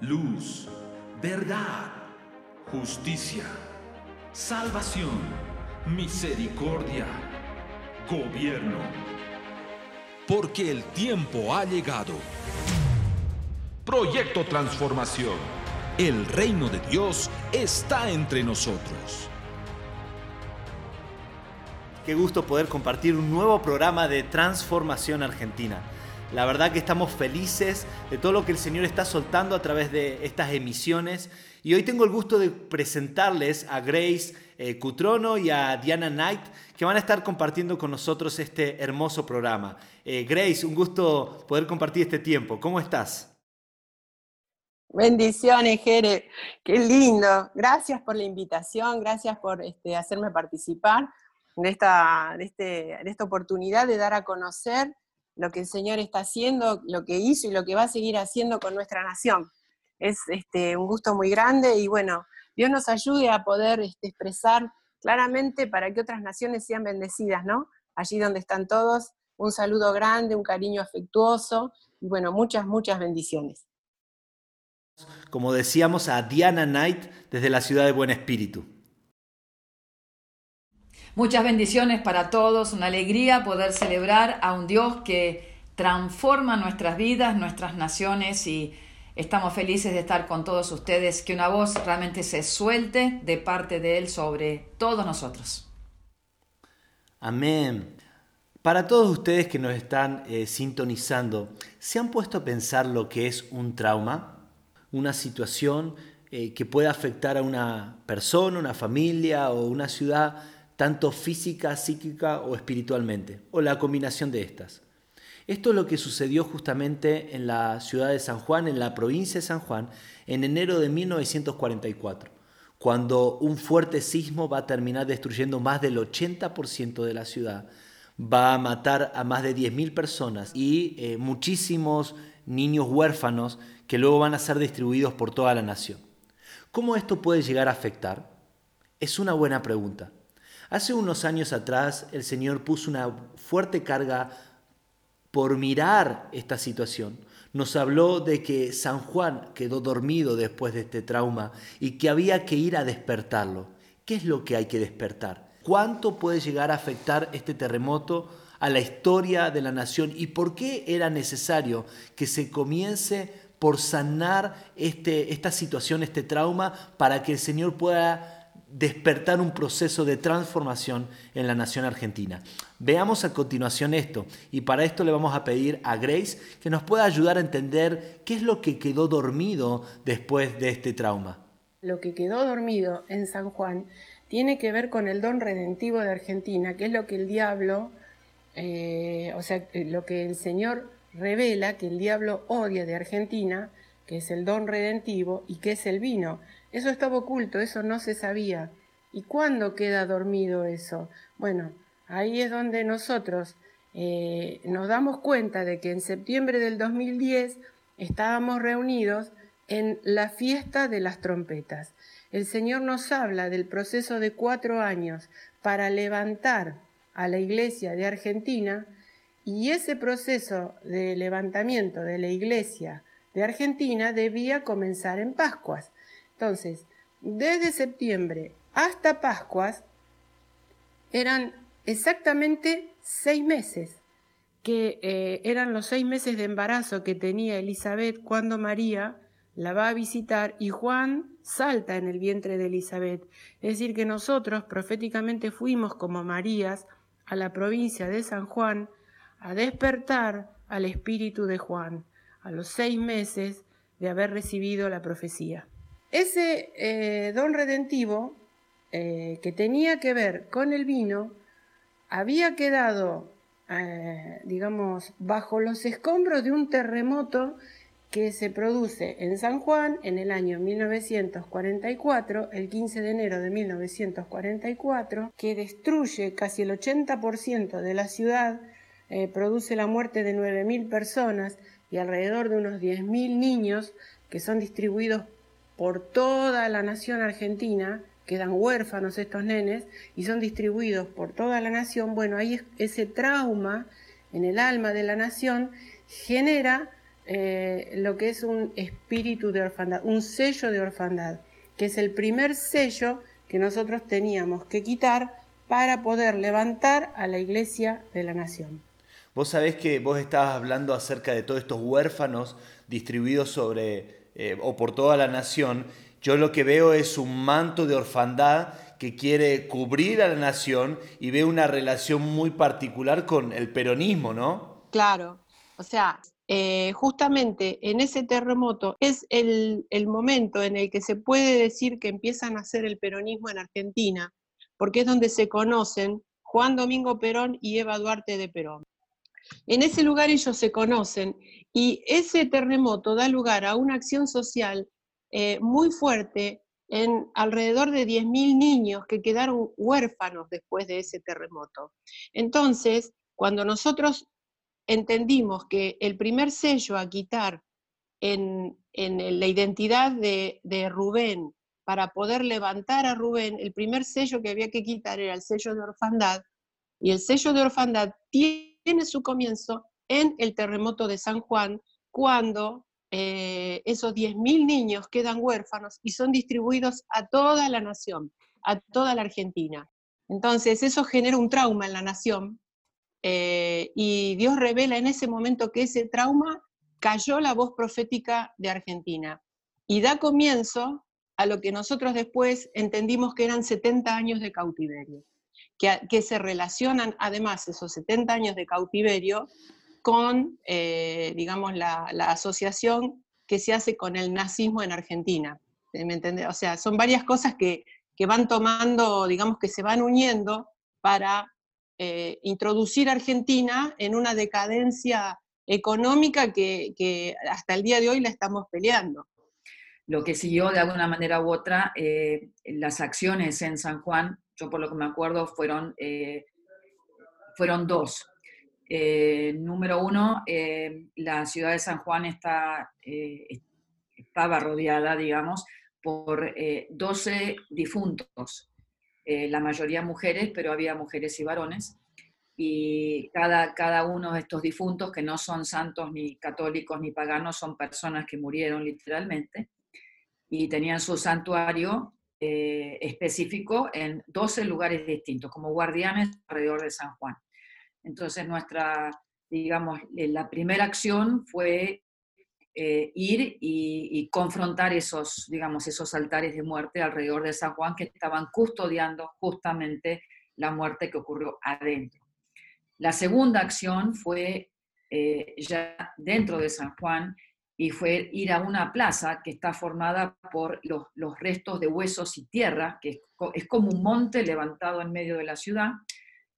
luz, verdad, justicia, salvación, misericordia, gobierno. Porque el tiempo ha llegado. Proyecto Transformación. El reino de Dios está entre nosotros. Qué gusto poder compartir un nuevo programa de Transformación Argentina. La verdad que estamos felices de todo lo que el Señor está soltando a través de estas emisiones. Y hoy tengo el gusto de presentarles a Grace eh, Cutrono y a Diana Knight, que van a estar compartiendo con nosotros este hermoso programa. Eh, Grace, un gusto poder compartir este tiempo. ¿Cómo estás? Bendiciones, Jere. Qué lindo. Gracias por la invitación, gracias por este, hacerme participar de esta, de, este, de esta oportunidad de dar a conocer lo que el Señor está haciendo, lo que hizo y lo que va a seguir haciendo con nuestra nación. Es este, un gusto muy grande y bueno, Dios nos ayude a poder este, expresar claramente para que otras naciones sean bendecidas, ¿no? Allí donde están todos, un saludo grande, un cariño afectuoso y bueno, muchas, muchas bendiciones. Como decíamos, a Diana Knight desde la ciudad de Buen Espíritu. Muchas bendiciones para todos, una alegría poder celebrar a un Dios que transforma nuestras vidas, nuestras naciones y estamos felices de estar con todos ustedes, que una voz realmente se suelte de parte de Él sobre todos nosotros. Amén. Para todos ustedes que nos están eh, sintonizando, ¿se han puesto a pensar lo que es un trauma? Una situación eh, que puede afectar a una persona, una familia o una ciudad tanto física, psíquica o espiritualmente, o la combinación de estas. Esto es lo que sucedió justamente en la ciudad de San Juan, en la provincia de San Juan, en enero de 1944, cuando un fuerte sismo va a terminar destruyendo más del 80% de la ciudad, va a matar a más de 10.000 personas y eh, muchísimos niños huérfanos que luego van a ser distribuidos por toda la nación. ¿Cómo esto puede llegar a afectar? Es una buena pregunta. Hace unos años atrás el Señor puso una fuerte carga por mirar esta situación. Nos habló de que San Juan quedó dormido después de este trauma y que había que ir a despertarlo. ¿Qué es lo que hay que despertar? ¿Cuánto puede llegar a afectar este terremoto a la historia de la nación y por qué era necesario que se comience por sanar este, esta situación, este trauma, para que el Señor pueda despertar un proceso de transformación en la nación argentina. Veamos a continuación esto y para esto le vamos a pedir a Grace que nos pueda ayudar a entender qué es lo que quedó dormido después de este trauma. Lo que quedó dormido en San Juan tiene que ver con el don redentivo de Argentina, que es lo que el diablo, eh, o sea, lo que el Señor revela que el diablo odia de Argentina, que es el don redentivo y que es el vino. Eso estaba oculto, eso no se sabía. ¿Y cuándo queda dormido eso? Bueno, ahí es donde nosotros eh, nos damos cuenta de que en septiembre del 2010 estábamos reunidos en la fiesta de las trompetas. El Señor nos habla del proceso de cuatro años para levantar a la iglesia de Argentina y ese proceso de levantamiento de la iglesia de Argentina debía comenzar en Pascuas. Entonces, desde septiembre hasta Pascuas eran exactamente seis meses, que eh, eran los seis meses de embarazo que tenía Elizabeth cuando María la va a visitar y Juan salta en el vientre de Elizabeth. Es decir, que nosotros proféticamente fuimos como Marías a la provincia de San Juan a despertar al espíritu de Juan a los seis meses de haber recibido la profecía. Ese eh, don redentivo eh, que tenía que ver con el vino había quedado, eh, digamos, bajo los escombros de un terremoto que se produce en San Juan en el año 1944, el 15 de enero de 1944, que destruye casi el 80% de la ciudad, produce la muerte de 9.000 personas y alrededor de unos 10.000 niños que son distribuidos por toda la nación argentina, quedan huérfanos estos nenes y son distribuidos por toda la nación, bueno, ahí ese trauma en el alma de la nación genera eh, lo que es un espíritu de orfandad, un sello de orfandad, que es el primer sello que nosotros teníamos que quitar para poder levantar a la iglesia de la nación. Vos sabés que vos estabas hablando acerca de todos estos huérfanos distribuidos sobre eh, o por toda la nación. Yo lo que veo es un manto de orfandad que quiere cubrir a la nación y ve una relación muy particular con el peronismo, ¿no? Claro, o sea, eh, justamente en ese terremoto es el, momento en el que se puede decir que empiezan a hacer el peronismo en Argentina, porque es donde se conocen Juan Domingo Perón y Eva Duarte de Perón. En ese lugar ellos se conocen y ese terremoto da lugar a una acción social eh, muy fuerte en alrededor de 10.000 niños que quedaron huérfanos después de ese terremoto. Entonces, cuando nosotros entendimos que el primer sello a quitar en, la identidad de, de, Rubén, para poder levantar a Rubén, el primer sello que había que quitar era el sello de orfandad, y el sello de orfandad tiene su comienzo en el terremoto de San Juan, cuando eh, esos 10.000 niños quedan huérfanos y son distribuidos a toda la nación, a toda la Argentina. Entonces, eso genera un trauma en la nación eh, y Dios revela en ese momento que ese trauma cayó la voz profética de Argentina y da comienzo a lo que nosotros después entendimos que eran 70 años de cautiverio, que, que se relacionan además esos 70 años de cautiverio con, eh, digamos, la, asociación que se hace con el nazismo en Argentina. ¿Me O sea, son varias cosas que, van tomando, digamos, que se van uniendo para eh, introducir a Argentina en una decadencia económica que, hasta el día de hoy la estamos peleando. Lo que siguió de alguna manera u otra, eh, las acciones en San Juan, yo por lo que me acuerdo, fueron, fueron dos. Eh, número uno, eh, la ciudad de San Juan está, eh, estaba rodeada, digamos, por 12 difuntos, la mayoría mujeres, pero había mujeres y varones. Y cada, cada uno de estos difuntos, que no son santos ni católicos ni paganos, son personas que murieron literalmente y tenían su santuario específico en 12 lugares distintos, como guardianes alrededor de San Juan. Entonces nuestra, digamos, eh, la primera acción fue eh, ir y, confrontar esos, digamos, esos altares de muerte alrededor de San Juan que estaban custodiando justamente la muerte que ocurrió adentro. La segunda acción fue eh, ya dentro de San Juan y fue ir a una plaza que está formada por los, restos de huesos y tierra, que es como un monte levantado en medio de la ciudad,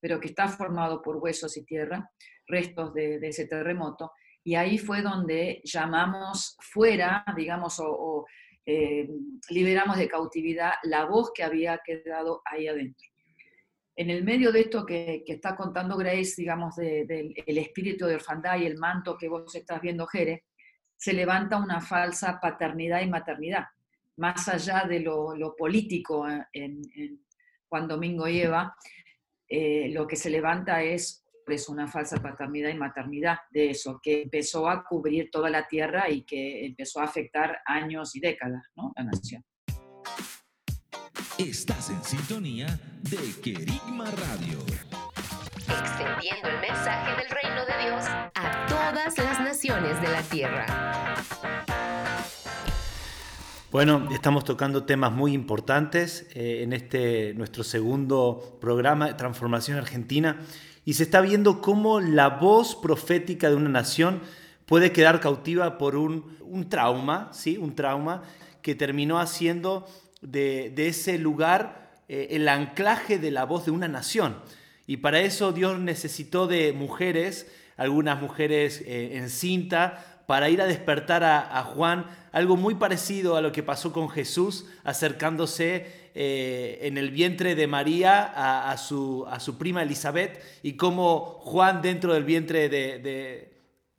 pero que está formado por huesos y tierra, restos de, ese terremoto. Y ahí fue donde llamamos fuera, digamos, o, eh, liberamos de cautividad la voz que había quedado ahí adentro. En el medio de esto que, está contando Grace, digamos, del espíritu de orfandad y el manto que vos estás viendo, Jere, se levanta una falsa paternidad y maternidad, más allá de lo, político en, en Juan Domingo y Eva, eh, lo que se levanta es una falsa paternidad y maternidad de eso, que empezó a cubrir toda la tierra y que empezó a afectar años y décadas, ¿no? La nación. Estás en sintonía de Querigma Radio. Extendiendo el mensaje del reino de Dios a todas las naciones de la tierra. Bueno, estamos tocando temas muy importantes eh, en este nuestro segundo programa de Transformación Argentina y se está viendo cómo la voz profética de una nación puede quedar cautiva por un, trauma, ¿sí? un trauma que terminó haciendo de, ese lugar eh, el anclaje de la voz de una nación. Y para eso Dios necesitó de mujeres, algunas mujeres eh, en cinta, para ir a despertar a, Juan, algo muy parecido a lo que pasó con Jesús acercándose eh, en el vientre de María a, su, a, su, prima Elizabeth y cómo Juan dentro del vientre de,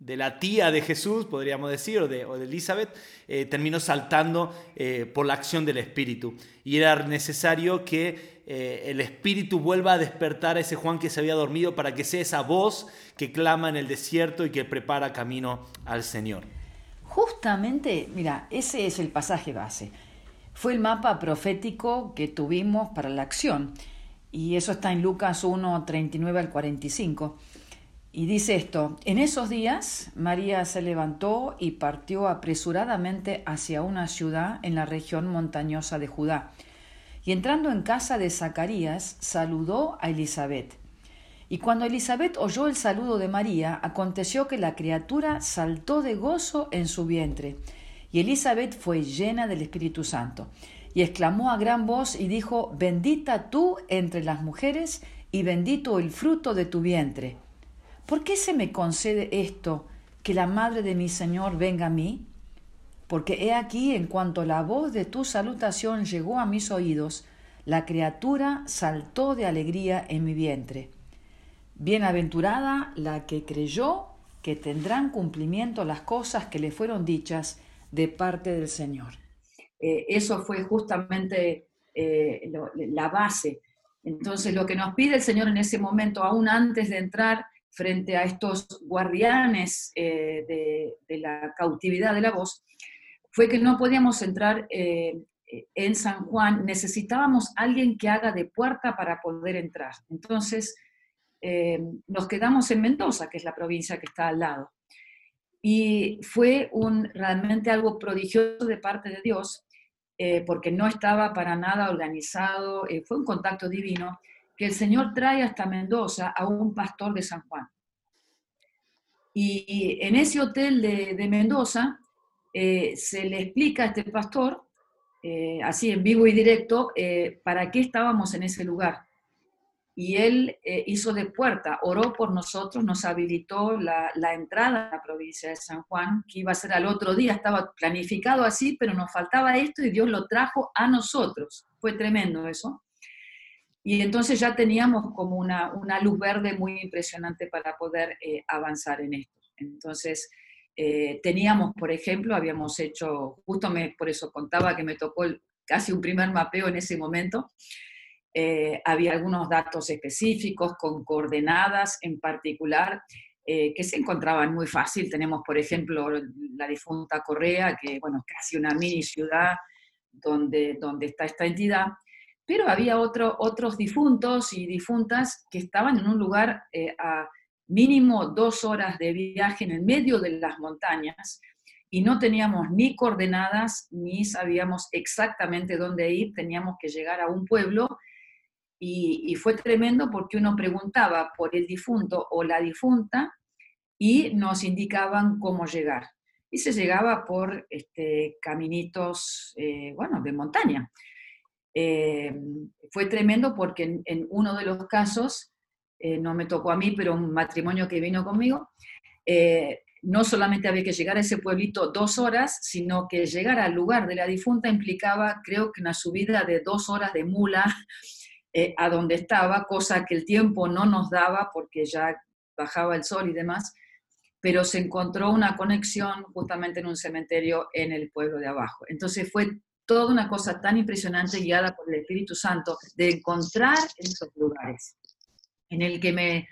la tía de Jesús, podríamos decir, o de, Elizabeth, eh, terminó saltando eh, por la acción del Espíritu. Y era necesario que eh, el Espíritu vuelva a despertar a ese Juan que se había dormido para que sea esa voz que clama en el desierto y que prepara camino al Señor. justamente, mira, ese es el pasaje base. Fue el mapa profético que tuvimos para la acción. Y eso está en Lucas 1, 39 al 45. Y dice esto, en esos días María se levantó y partió apresuradamente hacia una ciudad en la región montañosa de Judá. Y entrando en casa de Zacarías, saludó a Elizabeth. Y cuando Elizabeth oyó el saludo de María, aconteció que la criatura saltó de gozo en su vientre. Y Elizabeth fue llena del Espíritu Santo. Y exclamó a gran voz y dijo, Bendita tú entre las mujeres y bendito el fruto de tu vientre. ¿Por qué se me concede esto, que la madre de mi Señor venga a mí? Porque he aquí, en cuanto la voz de tu salutación llegó a mis oídos, la criatura saltó de alegría en mi vientre. Bienaventurada la que creyó que tendrán cumplimiento las cosas que le fueron dichas de parte del Señor. Eh, eso fue justamente eh, la base. Entonces, lo que nos pide el Señor en ese momento, aún antes de entrar frente a estos guardianes eh, de, la cautividad de la voz, fue que no podíamos entrar eh, en San Juan, necesitábamos alguien que haga de puerta para poder entrar. Entonces, eh, nos quedamos en Mendoza, que es la provincia que está al lado. Y fue un, realmente algo prodigioso de parte de Dios, porque no estaba para nada organizado, fue un contacto divino que el Señor trae hasta Mendoza a un pastor de San Juan. Y en ese hotel de, Mendoza eh, se le explica a este pastor, eh, así en vivo y directo, eh, para qué estábamos en ese lugar. Y él hizo de puerta, oró por nosotros, nos habilitó la, la, entrada a la provincia de San Juan, que iba a ser al otro día, estaba planificado así, pero nos faltaba esto y Dios lo trajo a nosotros. Fue tremendo eso. Y entonces ya teníamos como una, una luz verde muy impresionante para poder eh, avanzar en esto. Entonces, eh, teníamos, por ejemplo, habíamos hecho, justo me, por eso contaba que me tocó casi un primer mapeo en ese momento, eh, había algunos datos específicos con coordenadas en particular que se encontraban muy fácil. Tenemos, por ejemplo, la difunta Correa, que bueno, es casi una mini ciudad donde, donde está esta entidad pero había otros difuntos y difuntas que estaban en un lugar eh, a mínimo dos horas de viaje en el medio de las montañas y no teníamos ni coordenadas ni sabíamos exactamente dónde ir, teníamos que llegar a un pueblo y, fue tremendo porque uno preguntaba por el difunto o la difunta y nos indicaban cómo llegar. Y se llegaba por este, caminitos, eh, bueno, de montaña. Eh, fue tremendo porque en, uno de los casos, eh, no me tocó a mí, pero un matrimonio que vino conmigo, eh, no solamente había que llegar a ese pueblito dos horas, sino que llegar al lugar de la difunta implicaba, creo que una subida de dos horas de mula a donde estaba, cosa que el tiempo no nos daba porque ya bajaba el sol y demás, pero se encontró una conexión justamente en un cementerio en el pueblo de abajo. Entonces fue toda una cosa tan impresionante guiada por el Espíritu Santo de encontrar esos lugares en el que me,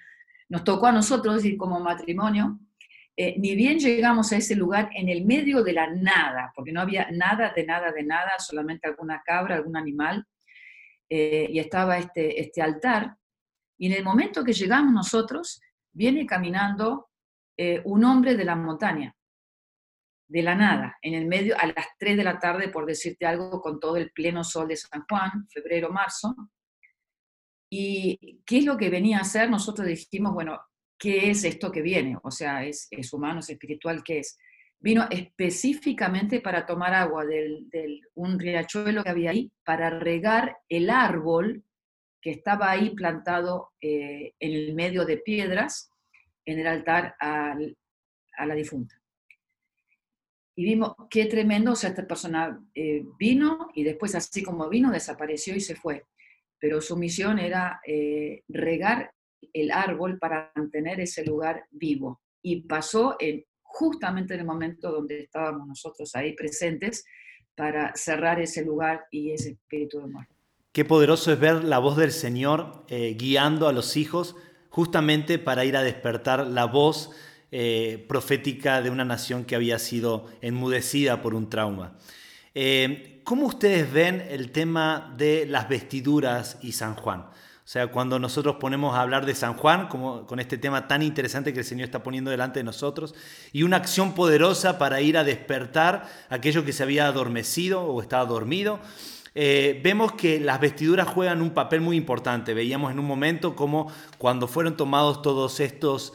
nos tocó a nosotros ir como matrimonio, eh, ni bien llegamos a ese lugar en el medio de la nada, porque no había nada de nada de nada, solamente alguna cabra, algún animal, eh, y estaba este, este altar, y en el momento que llegamos nosotros, viene caminando eh, un hombre de la montaña, de la nada, en el medio, a las 3 de la tarde, por decirte algo, con todo el pleno sol de San Juan, febrero, marzo. ¿Y qué es lo que venía a hacer? Nosotros dijimos, bueno, ¿qué es esto que viene? O sea, ¿es, humano, es espiritual? ¿Qué es? Vino específicamente para tomar agua de un riachuelo que había ahí, para regar el árbol que estaba ahí plantado eh, en el medio de piedras en el altar a la difunta y vimos qué tremendo, o sea, esta persona eh, vino y después así como vino desapareció y se fue, pero su misión era eh, regar el árbol para mantener ese lugar vivo y pasó en, justamente en el momento donde estábamos nosotros ahí presentes para cerrar ese lugar y ese espíritu de muerte. Qué poderoso es ver la voz del Señor eh, guiando a los hijos justamente para ir a despertar la voz eh, profética de una nación que había sido enmudecida por un trauma. Eh, ¿Cómo ustedes ven el tema de las vestiduras y San Juan? O sea, cuando nosotros ponemos a hablar de San Juan, como con este tema tan interesante que el Señor está poniendo delante de nosotros, y una acción poderosa para ir a despertar aquello que se había adormecido o estaba dormido, eh, vemos que las vestiduras juegan un papel muy importante. Veíamos en un momento como cuando fueron tomados todos estos,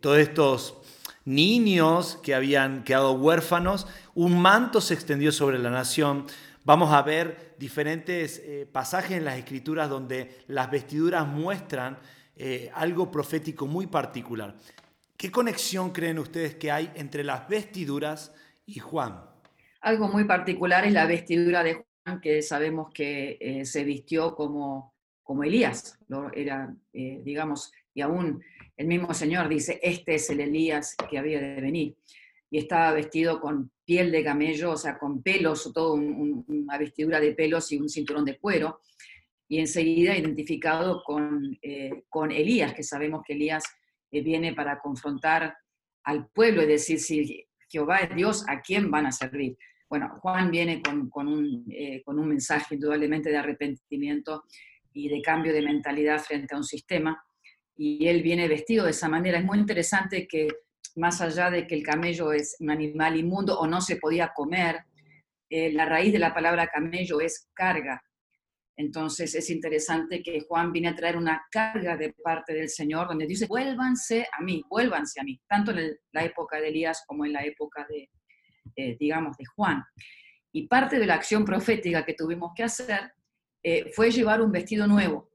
todos estos niños que habían quedado huérfanos, un manto se extendió sobre la nación. Vamos a ver diferentes eh, pasajes en las escrituras donde las vestiduras muestran algo profético muy particular. ¿Qué conexión creen ustedes que hay entre las vestiduras y Juan? Algo muy particular es la vestidura de Juan, que sabemos que eh, se vistió como, como Elías, era, eh, digamos, y aún el mismo Señor dice, este es el Elías que había de venir. Y estaba vestido con piel de camello, o sea, con pelos, todo una vestidura de pelos y un cinturón de cuero. Y enseguida identificado con, eh, con Elías, que sabemos que Elías viene para confrontar al pueblo, es decir, si Jehová es Dios, ¿a quién van a servir? Bueno, Juan viene eh, con, un, mensaje indudablemente de arrepentimiento y de cambio de mentalidad frente a un sistema, y él viene vestido de esa manera. Es muy interesante que más allá de que el camello es un animal inmundo o no se podía comer, eh, la raíz de la palabra camello es carga. Entonces es interesante que Juan viene a traer una carga de parte del Señor, donde dice, vuélvanse a mí, vuélvanse a mí, tanto en la época de Elías como en la época de, eh, digamos, de Juan. Y parte de la acción profética que tuvimos que hacer eh, fue llevar un vestido nuevo.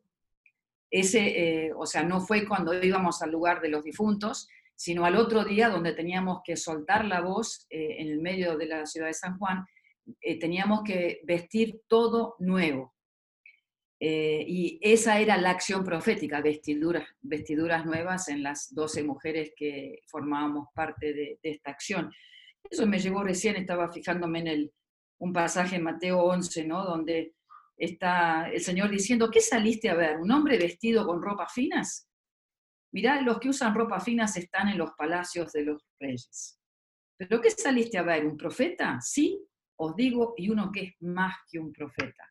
Ese, eh, o sea, no fue cuando íbamos al lugar de los difuntos, sino al otro día donde teníamos que soltar la voz en el medio de la ciudad de San Juan, teníamos que vestir todo nuevo. y esa era la acción profética, vestiduras, vestiduras nuevas en las 12 mujeres que formábamos parte de, de esta acción. Eso me llegó recién, estaba fijándome en el, un pasaje en Mateo 11, ¿no? Donde está el Señor diciendo, ¿qué saliste a ver? ¿Un hombre vestido con ropas finas? Mirá, los que usan ropas finas están en los palacios de los reyes. ¿Pero qué saliste a ver? ¿Un profeta? Sí, os digo, y uno que es más que un profeta.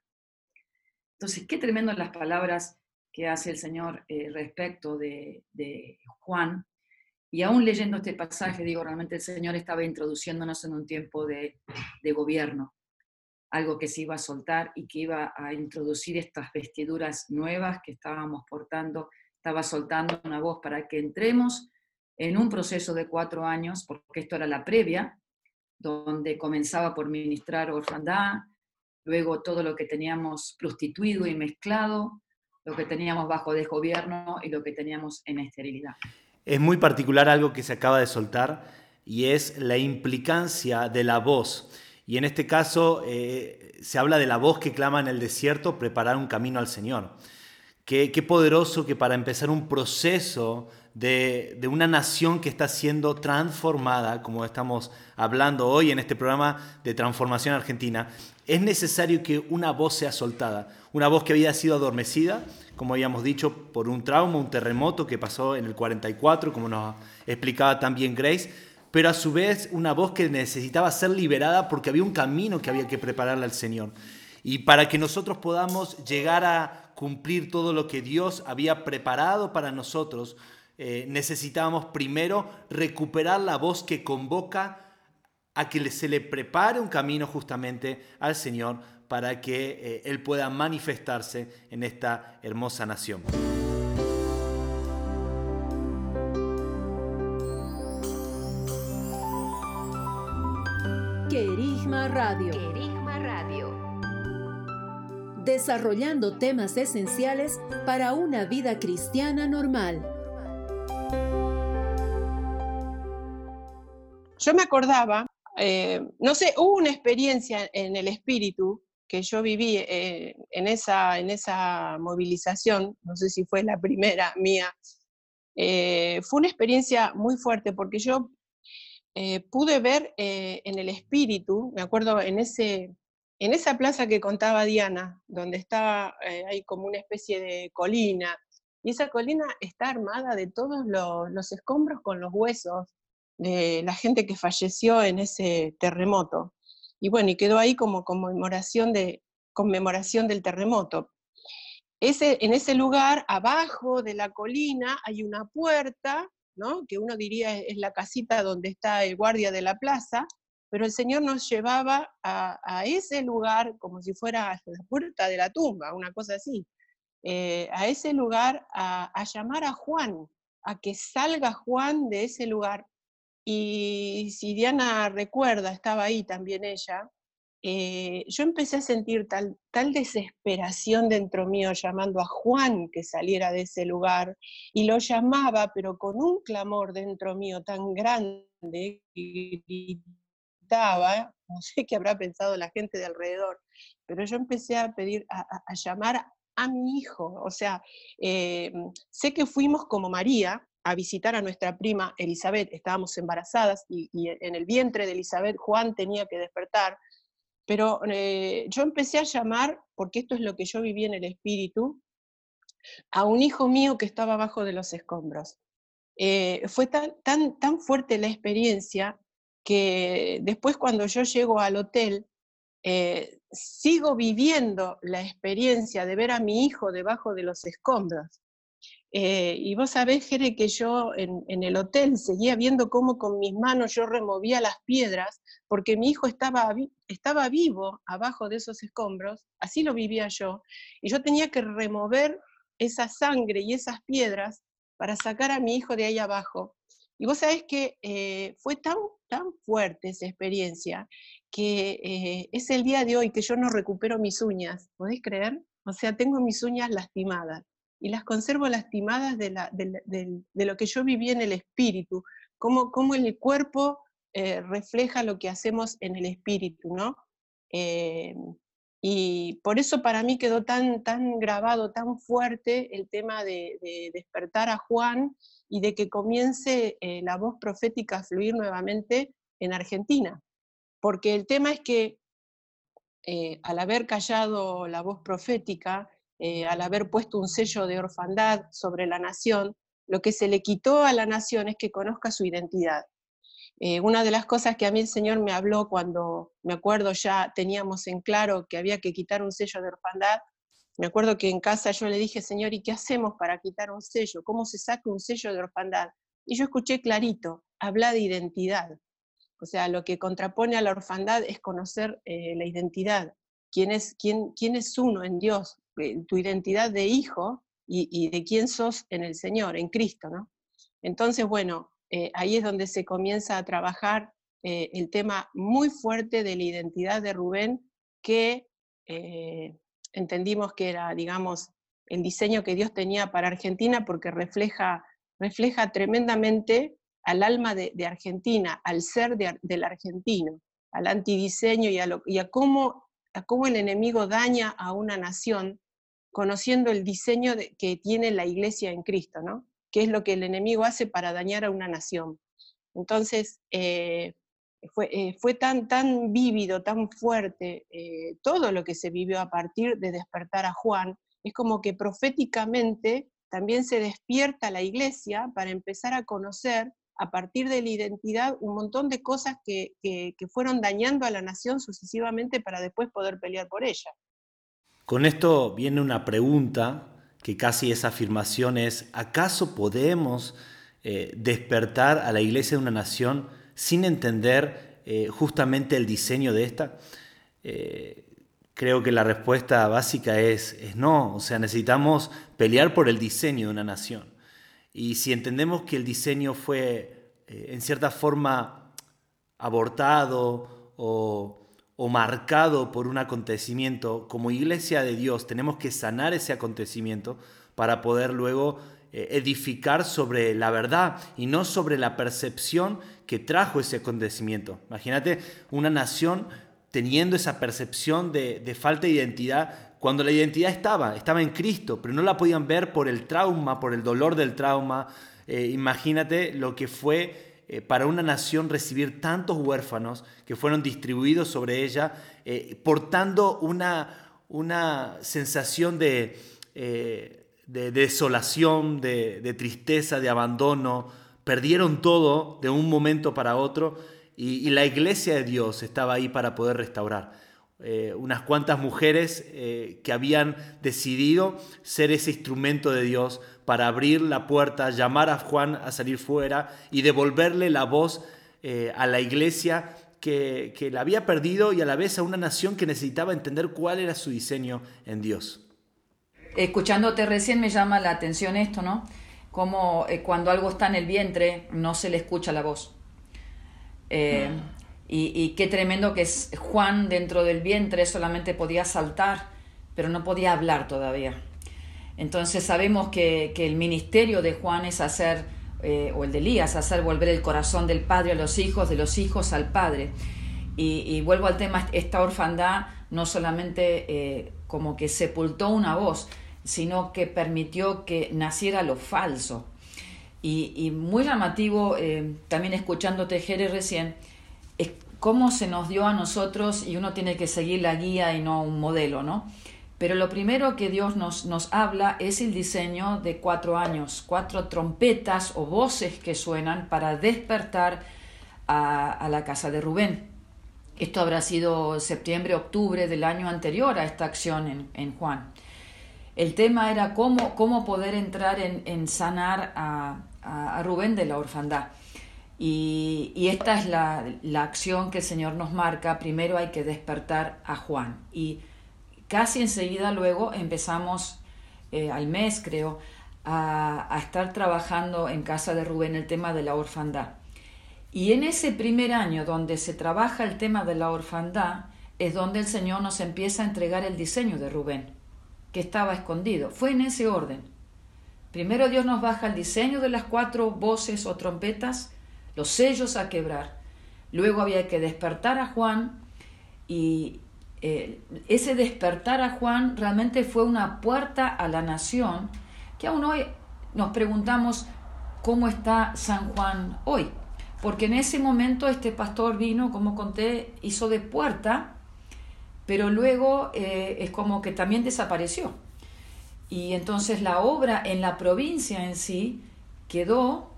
Entonces, qué tremendo las palabras que hace el Señor eh, respecto de, de Juan, y aún leyendo este pasaje, digo, realmente el Señor estaba introduciéndonos en un tiempo de, gobierno, algo que se iba a soltar y que iba a introducir estas vestiduras nuevas que estábamos portando, estaba soltando una voz para que entremos en un proceso de cuatro años, porque esto era la previa, donde comenzaba por ministrar orfandad, luego todo lo que teníamos prostituido y mezclado, lo que teníamos bajo desgobierno y lo que teníamos en esterilidad. Es muy particular algo que se acaba de soltar y es la implicancia de la voz. Y en este caso eh, se habla de la voz que clama en el desierto, preparar un camino al Señor. Qué, poderoso que para empezar un proceso de, una nación que está siendo transformada, como estamos hablando hoy en este programa de Transformación Argentina, es necesario que una voz sea soltada, una voz que había sido adormecida, como habíamos dicho, por un trauma, un terremoto que pasó en el 44, como nos explicaba también Grace, pero a su vez una voz que necesitaba ser liberada porque había un camino que había que prepararle al Señor. Y para que nosotros podamos llegar a cumplir todo lo que Dios había preparado para nosotros, eh, necesitábamos primero recuperar la voz que convoca a que se le prepare un camino justamente al Señor para que eh, Él pueda manifestarse en esta hermosa nación. Querigma Radio. Querigma Radio. Desarrollando temas esenciales para una vida cristiana normal. Yo me acordaba, eh, no sé, hubo una experiencia en el espíritu que yo viví eh, en, esa, en esa movilización, no sé si fue la primera mía, eh, fue una experiencia muy fuerte porque yo eh, pude ver en el espíritu, me acuerdo en, ese, en esa plaza que contaba Diana, donde estaba, hay como una especie de colina, y esa colina está armada de todos los, los escombros con los huesos de la gente que falleció en ese terremoto. Y bueno, y quedó ahí como conmemoración, de, conmemoración del terremoto. Ese, en ese lugar, abajo de la colina, hay una puerta, que uno diría es la casita donde está el guardia de la plaza, pero el Señor nos llevaba a, ese lugar como si fuera la puerta de la tumba, una cosa así, eh, a ese lugar a, llamar a Juan, a que salga Juan de ese lugar. Y si Diana recuerda, estaba ahí también ella, eh, yo empecé a sentir tal, tal desesperación dentro mío llamando a Juan que saliera de ese lugar y lo llamaba, pero con un clamor dentro mío tan grande que no sé qué habrá pensado la gente de alrededor, pero yo empecé a pedir, a, llamar a mi hijo. O sea, eh, sé que fuimos como María a visitar a nuestra prima Elizabeth, estábamos embarazadas y, en el vientre de Elizabeth Juan tenía que despertar, pero eh, yo empecé a llamar, porque esto es lo que yo viví en el espíritu, a un hijo mío que estaba abajo de los escombros. Eh, fue tan, tan, tan fuerte la experiencia que después cuando yo llego al hotel, eh, sigo viviendo la experiencia de ver a mi hijo debajo de los escombros. Eh, y vos sabés, Jere, que yo en, el hotel seguía viendo cómo con mis manos yo removía las piedras, porque mi hijo estaba, estaba vivo abajo de esos escombros, así lo vivía yo, y yo tenía que remover esa sangre y esas piedras para sacar a mi hijo de ahí abajo. Y vos sabés que eh, fue tan, tan fuerte esa experiencia que eh, es el día de hoy que yo no recupero mis uñas, ¿podés creer? O sea, tengo mis uñas lastimadas y las conservo lastimadas de, la, de, lo que yo viví en el espíritu, cómo, cómo el cuerpo eh, refleja lo que hacemos en el espíritu, ¿no? y por eso para mí quedó tan, tan grabado, tan fuerte el tema de, despertar a Juan y de que comience eh, la voz profética a fluir nuevamente en Argentina. Porque el tema es que eh, al haber callado la voz profética, eh, al haber puesto un sello de orfandad sobre la nación, lo que se le quitó a la nación es que conozca su identidad. una de las cosas que a mí el Señor me habló cuando, me acuerdo, ya teníamos en claro que había que quitar un sello de orfandad, me acuerdo que en casa yo le dije, Señor, ¿y qué hacemos para quitar un sello? ¿Cómo se saca un sello de orfandad? Y yo escuché clarito, habla de identidad. O sea, lo que contrapone a la orfandad es conocer eh, la identidad, quién es, quién, quién es uno en Dios, eh, tu identidad de hijo y, de quién sos en el Señor, en Cristo, ¿no? Entonces, bueno, eh, ahí es donde se comienza a trabajar el tema muy fuerte de la identidad de Rubén, que entendimos que era, digamos, el diseño que Dios tenía para Argentina porque refleja, refleja tremendamente al alma de, Argentina, al ser del argentino, al antidiseño y y a, cómo, a cómo el enemigo daña a una nación conociendo el diseño que tiene la iglesia en Cristo, ¿no? ¿Qué es lo que el enemigo hace para dañar a una nación? Entonces, eh, fue, eh, fue tan, tan vívido, tan fuerte eh, todo lo que se vivió a partir de despertar a Juan, es como que proféticamente también se despierta la iglesia para empezar a conocer a partir de la identidad un montón de cosas que, que, fueron dañando a la nación sucesivamente para después poder pelear por ella. Con esto viene una pregunta que casi esa afirmación es, ¿acaso podemos eh, despertar a la iglesia de una nación sin entender eh, justamente el diseño de esta? Eh, creo que la respuesta básica es, no, o sea, necesitamos pelear por el diseño de una nación. Y si entendemos que el diseño fue en cierta forma abortado o, o marcado por un acontecimiento, como iglesia de Dios tenemos que sanar ese acontecimiento para poder luego edificar sobre la verdad y no sobre la percepción que trajo ese acontecimiento. Imagínate una nación teniendo esa percepción de, falta de identidad cuando la identidad estaba, estaba en Cristo, pero no la podían ver por el trauma, por el dolor del trauma. Eh, imagínate lo que fue eh, para una nación recibir tantos huérfanos que fueron distribuidos sobre ella, eh, portando una, una sensación de de desolación, de, tristeza, de abandono. Perdieron todo de un momento para otro y, la iglesia de Dios estaba ahí para poder restaurar. Eh, unas cuantas mujeres eh, que habían decidido ser ese instrumento de Dios para abrir la puerta, llamar a Juan a salir fuera y devolverle la voz eh, a la iglesia que, que la había perdido y a la vez a una nación que necesitaba entender cuál era su diseño en Dios. Escuchándote recién me llama la atención esto, ¿no? Como cuando algo está en el vientre no se le escucha la voz. Y, qué tremendo que Juan dentro del vientre solamente podía saltar, pero no podía hablar todavía. Entonces sabemos que, el ministerio de Juan es hacer, eh, o el de Elías, hacer volver el corazón del padre a los hijos, de los hijos al padre. Y, vuelvo al tema, esta orfandad no solamente como que sepultó una voz, sino que permitió que naciera lo falso. Y, muy llamativo, eh, también escuchándote, Jerez, recién, cómo se nos dio a nosotros, y uno tiene que seguir la guía y no un modelo, ¿no? Pero lo primero que Dios nos, nos habla es el diseño de cuatro años, cuatro trompetas o voces que suenan para despertar a, la casa de Rubén. Esto habrá sido septiembre, octubre del año anterior a esta acción en, en Juan. El tema era cómo, cómo poder entrar en, sanar a, Rubén de la orfandad. Y, esta es la, acción que el Señor nos marca. Primero hay que despertar a Juan. Y casi enseguida luego empezamos, eh, al mes creo, a, a, estar trabajando en casa de Rubén el tema de la orfandad. Y en ese primer año donde se trabaja el tema de la orfandad, es donde el Señor nos empieza a entregar el diseño de Rubén que estaba escondido. Fue en ese orden. Primero Dios nos baja el diseño de las cuatro voces o trompetas, los sellos a quebrar. Luego había que despertar a Juan y eh, ese despertar a Juan realmente fue una puerta a la nación que aún hoy nos preguntamos cómo está San Juan hoy. Porque en ese momento este pastor vino, como conté, hizo de puerta pero luego eh, es como que también desapareció. Y entonces la obra en la provincia en sí quedó,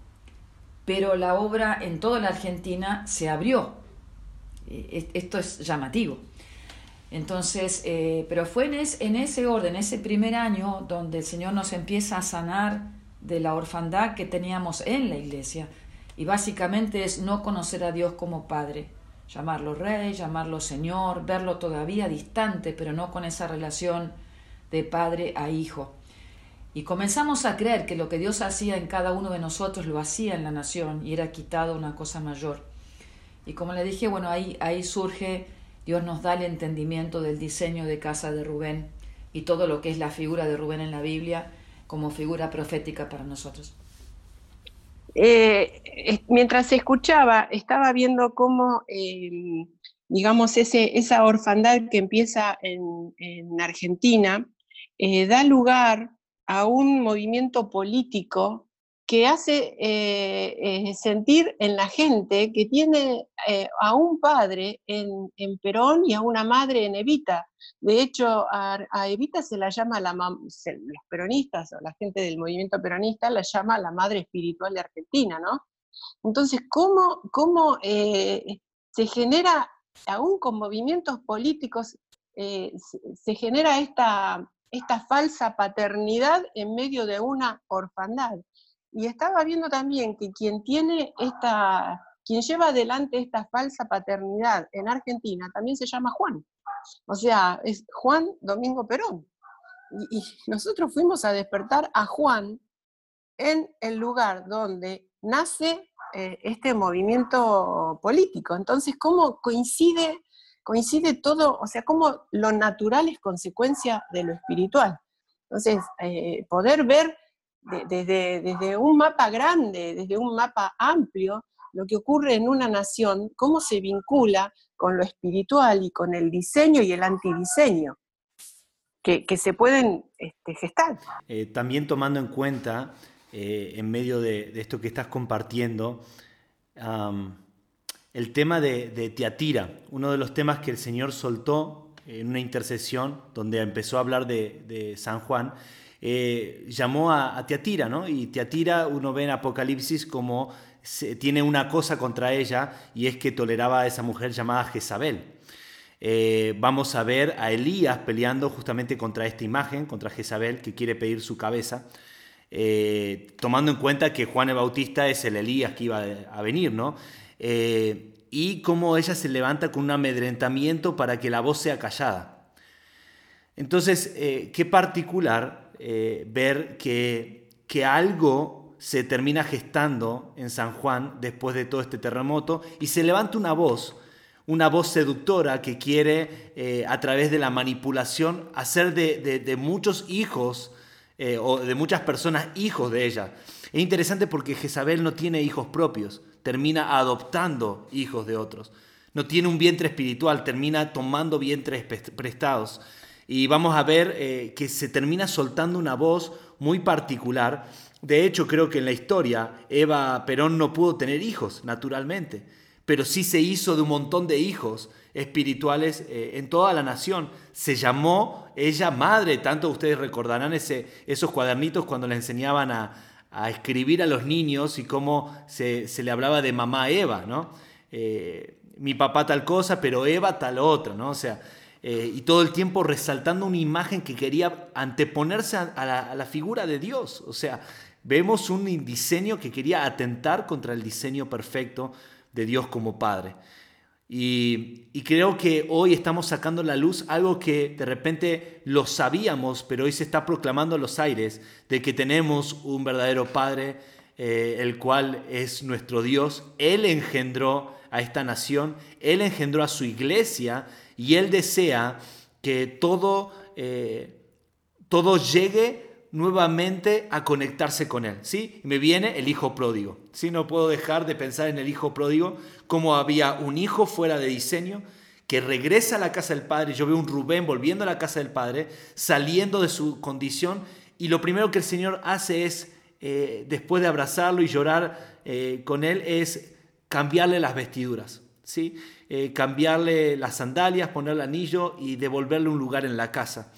pero la obra en toda la Argentina se abrió. E, esto es llamativo. Entonces, eh, pero fue en, en ese orden, ese primer año, donde el Señor nos empieza a sanar de la orfandad que teníamos en la iglesia. Y básicamente es no conocer a Dios como Padre llamarlo rey, llamarlo señor, verlo todavía distante, pero no con esa relación de padre a hijo. Y comenzamos a creer que lo que Dios hacía en cada uno de nosotros lo hacía en la nación y era quitado una cosa mayor. Y como le dije, bueno, ahí, ahí surge, Dios nos da el entendimiento del diseño de casa de Rubén y todo lo que es la figura de Rubén en la Biblia como figura profética para nosotros. Eh, mientras escuchaba, estaba viendo cómo, em, digamos, ese, esa orfandad que empieza en, Argentina eh, da lugar a un movimiento político que hace eh, sentir en la gente que tiene a un padre en, en, Perón y a una madre en Evita. De hecho, a, Evita se la llama, la los peronistas o la gente del movimiento peronista la llama la madre espiritual de Argentina, ¿no? Entonces, ¿cómo, cómo eh, se genera, aún con movimientos políticos, eh, se, genera esta, esta falsa paternidad en medio de una orfandad? Y estaba viendo también que quien tiene esta, quien lleva adelante esta falsa paternidad en Argentina también se llama Juan. O sea, es Juan Domingo Perón. Y, nosotros fuimos a despertar a Juan en el lugar donde nace eh, este movimiento político. Entonces, ¿cómo coincide, coincide todo? O sea, cómo lo natural es consecuencia de lo espiritual. Entonces, eh, poder ver desde, desde un mapa grande, desde un mapa amplio, lo que ocurre en una nación, cómo se vincula con lo espiritual y con el diseño y el antidiseño que, se pueden este, gestar. Eh, también tomando en cuenta, eh, en medio de, esto que estás compartiendo, el tema de, de Tiatira, uno de los temas que el Señor soltó en una intercesión donde empezó a hablar de, San Juan, eh, llamó a, a, Tiatira, ¿no? Y Tiatira uno ve en Apocalipsis como tiene una cosa contra ella y es que toleraba a esa mujer llamada Jezabel. Eh, vamos a ver a Elías peleando justamente contra esta imagen, contra Jezabel, que quiere pedir su cabeza, eh, tomando en cuenta que Juan el Bautista es el Elías que iba a venir, ¿no? Y cómo ella se levanta con un amedrentamiento para que la voz sea callada. Entonces, qué particular eh, ver que, que algo se termina gestando en San Juan después de todo este terremoto y se levanta una voz, una voz seductora que quiere eh, a través de la manipulación hacer de, muchos hijos eh, o de muchas personas hijos de ella. Es interesante porque Jezabel no tiene hijos propios, termina adoptando hijos de otros. No tiene un vientre espiritual, termina tomando vientres prestados y vamos a ver eh, que se termina soltando una voz muy particular. De hecho, creo que en la historia Eva Perón no pudo tener hijos, naturalmente, pero sí se hizo de un montón de hijos espirituales eh, en toda la nación. Se llamó ella madre, tanto ustedes recordarán ese, esos cuadernitos cuando le enseñaban a, escribir a los niños y cómo se, le hablaba de mamá Eva, ¿no? Eh, mi papá tal cosa, pero Eva tal otra, ¿no? O sea, eh, y todo el tiempo resaltando una imagen que quería anteponerse a, la, figura de Dios. O sea, vemos un diseño que quería atentar contra el diseño perfecto de Dios como Padre. Y, creo que hoy estamos sacando a la luz algo que de repente lo sabíamos, pero hoy se está proclamando a los aires de que tenemos un verdadero Padre, eh, el cual es nuestro Dios. Él engendró a esta nación, Él engendró a su iglesia y Él desea que todo, eh, todo llegue nuevamente a conectarse con Él. ¿sí? Me viene el hijo pródigo. ¿sí? No puedo dejar de pensar en el hijo pródigo, como había un hijo fuera de diseño que regresa a la casa del padre. Yo veo un Rubén volviendo a la casa del padre, saliendo de su condición, y lo primero que el Señor hace es, eh, después de abrazarlo y llorar eh, con él, es cambiarle las vestiduras. ¿sí? Eh, cambiarle las sandalias, ponerle anillo y devolverle un lugar en la casa.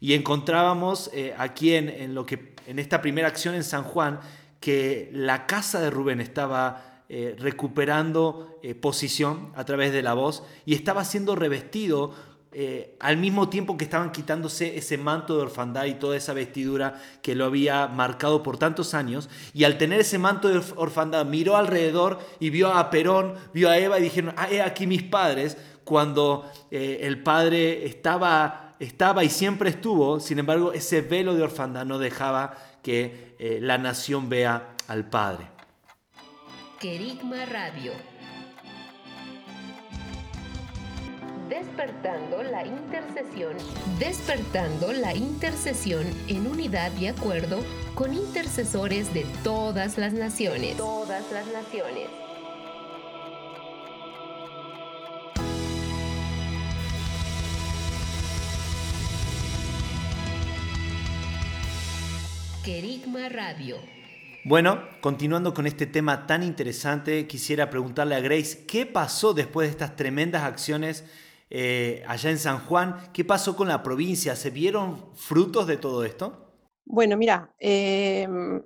Y encontrábamos eh, aquí en, lo que, en esta primera acción en San Juan que la casa de Rubén estaba eh, recuperando posición a través de la voz y estaba siendo revestido eh, al mismo tiempo que estaban quitándose ese manto de orfandad y toda esa vestidura que lo había marcado por tantos años, y al tener ese manto de orfandad miró alrededor y vio a Perón, vio a Eva y dijeron, ah, he aquí mis padres, cuando eh, el padre estaba, estaba y siempre estuvo, sin embargo ese velo de orfandad no dejaba que eh, la nación vea al padre. Querigma Radio despertando la intercesión, despertando la intercesión en unidad y acuerdo con intercesores de todas las naciones, todas las naciones. Querigma Radio. Bueno, continuando con este tema tan interesante, quisiera preguntarle a Grace, ¿qué pasó después de estas tremendas acciones eh, allá en San Juan. ¿Qué pasó con la provincia? ¿Se vieron frutos de todo esto? Bueno, mira, em,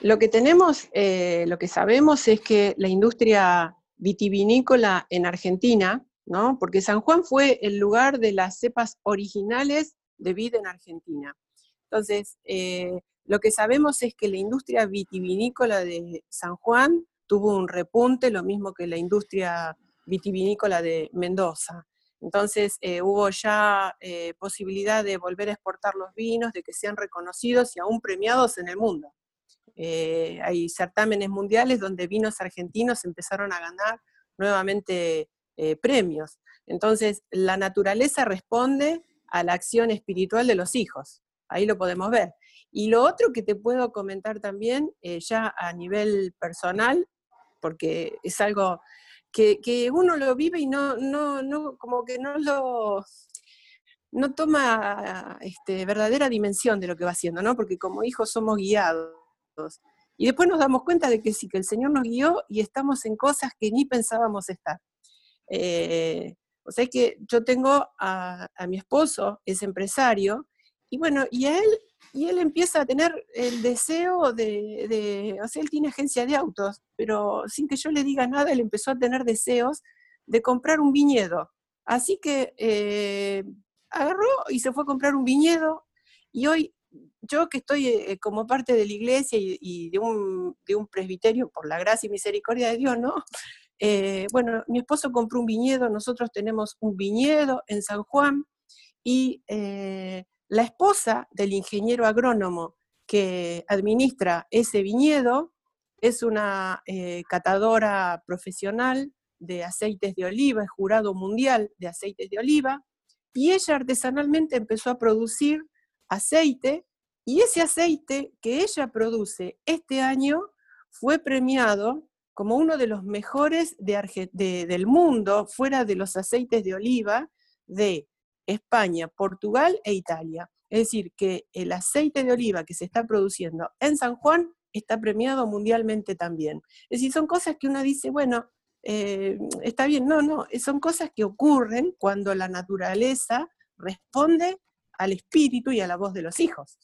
lo que tenemos, eh, lo que sabemos es que la industria vitivinícola en Argentina, ¿no? porque San Juan fue el lugar de las cepas originales de vid en Argentina. Entonces, eh, lo que sabemos es que la industria vitivinícola de San Juan tuvo un repunte, lo mismo que la industria vitivinícola de Mendoza. Entonces eh, hubo ya eh, posibilidad de volver a exportar los vinos, de que sean reconocidos y aún premiados en el mundo. Eh, hay certámenes mundiales donde vinos argentinos empezaron a ganar nuevamente premios. Entonces, la naturaleza responde a la acción espiritual de los hijos. Ahí lo podemos ver. Y lo otro que te puedo comentar también, ya a nivel personal, porque es algo que, uno lo vive y no, no, no, como que no lo, no toma este, verdadera dimensión de lo que va haciendo, ¿no? Porque como hijos somos guiados. Y después nos damos cuenta de que sí, que el Señor nos guió y estamos en cosas que ni pensábamos estar. Eh, o sea que yo tengo a, mi esposo, es empresario, y bueno, y él, y él empieza a tener el deseo de, o sea, él tiene agencia de autos, pero sin que yo le diga nada, él empezó a tener deseos de comprar un viñedo. Así que eh, agarró y se fue a comprar un viñedo y hoy yo que estoy eh, como parte de la iglesia y, de, un, presbiterio, por la gracia y misericordia de Dios, ¿no? Eh, bueno, mi esposo compró un viñedo, nosotros tenemos un viñedo en San Juan y eh, la esposa del ingeniero agrónomo que administra ese viñedo es una catadora profesional de aceites de oliva, es jurado mundial de aceites de oliva, y ella artesanalmente empezó a producir aceite y ese aceite que ella produce este año fue premiado como uno de los mejores del mundo fuera de los aceites de oliva de España, Portugal e Italia. Es decir, que el aceite de oliva que se está produciendo en San Juan está premiado mundialmente también. Es decir, son cosas que uno dice, bueno, eh, está bien, no, no, son cosas que ocurren cuando la naturaleza responde al espíritu y a la voz de los hijos.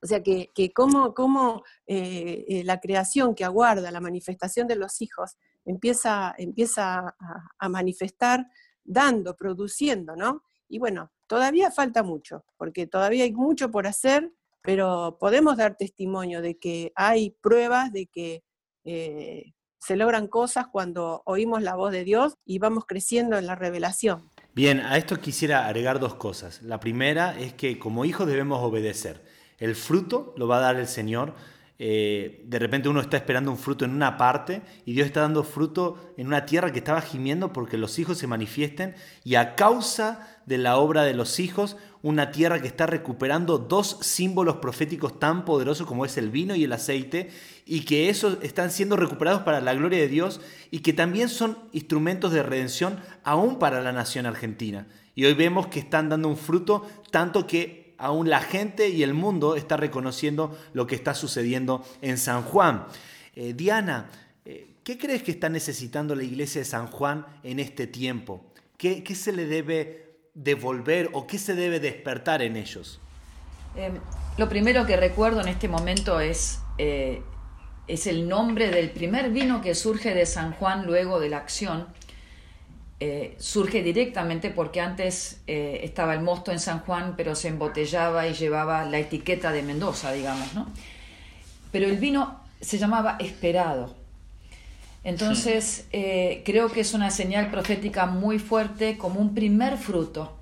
O sea, que, cómo, eh, eh, la creación que aguarda la manifestación de los hijos empieza, empieza a, manifestar dando, produciendo, ¿no? Y bueno, todavía falta mucho, porque todavía hay mucho por hacer, pero podemos dar testimonio de que hay pruebas de que eh, se logran cosas cuando oímos la voz de Dios y vamos creciendo en la revelación. Bien, a esto quisiera agregar dos cosas. La primera es que como hijos debemos obedecer. El fruto lo va a dar el Señor. Eh, de repente uno está esperando un fruto en una parte y Dios está dando fruto en una tierra que estaba gimiendo porque los hijos se manifiesten y a causa de la obra de los hijos, una tierra que está recuperando dos símbolos proféticos tan poderosos como es el vino y el aceite y que esos están siendo recuperados para la gloria de Dios y que también son instrumentos de redención aún para la nación argentina. Y hoy vemos que están dando un fruto tanto que aún la gente y el mundo está reconociendo lo que está sucediendo en San Juan. Eh, Diana, eh, ¿qué crees que está necesitando la iglesia de San Juan en este tiempo? ¿Qué, se le debe devolver o qué se debe despertar en ellos? Em, lo primero que recuerdo en este momento es, eh, es el nombre del primer vino que surge de San Juan luego de la acción eh, surge directamente porque antes eh, estaba el mosto en San Juan, pero se embotellaba y llevaba la etiqueta de Mendoza, digamos, ¿no? Pero el vino se llamaba esperado. Entonces, eh, creo que es una señal profética muy fuerte como un primer fruto.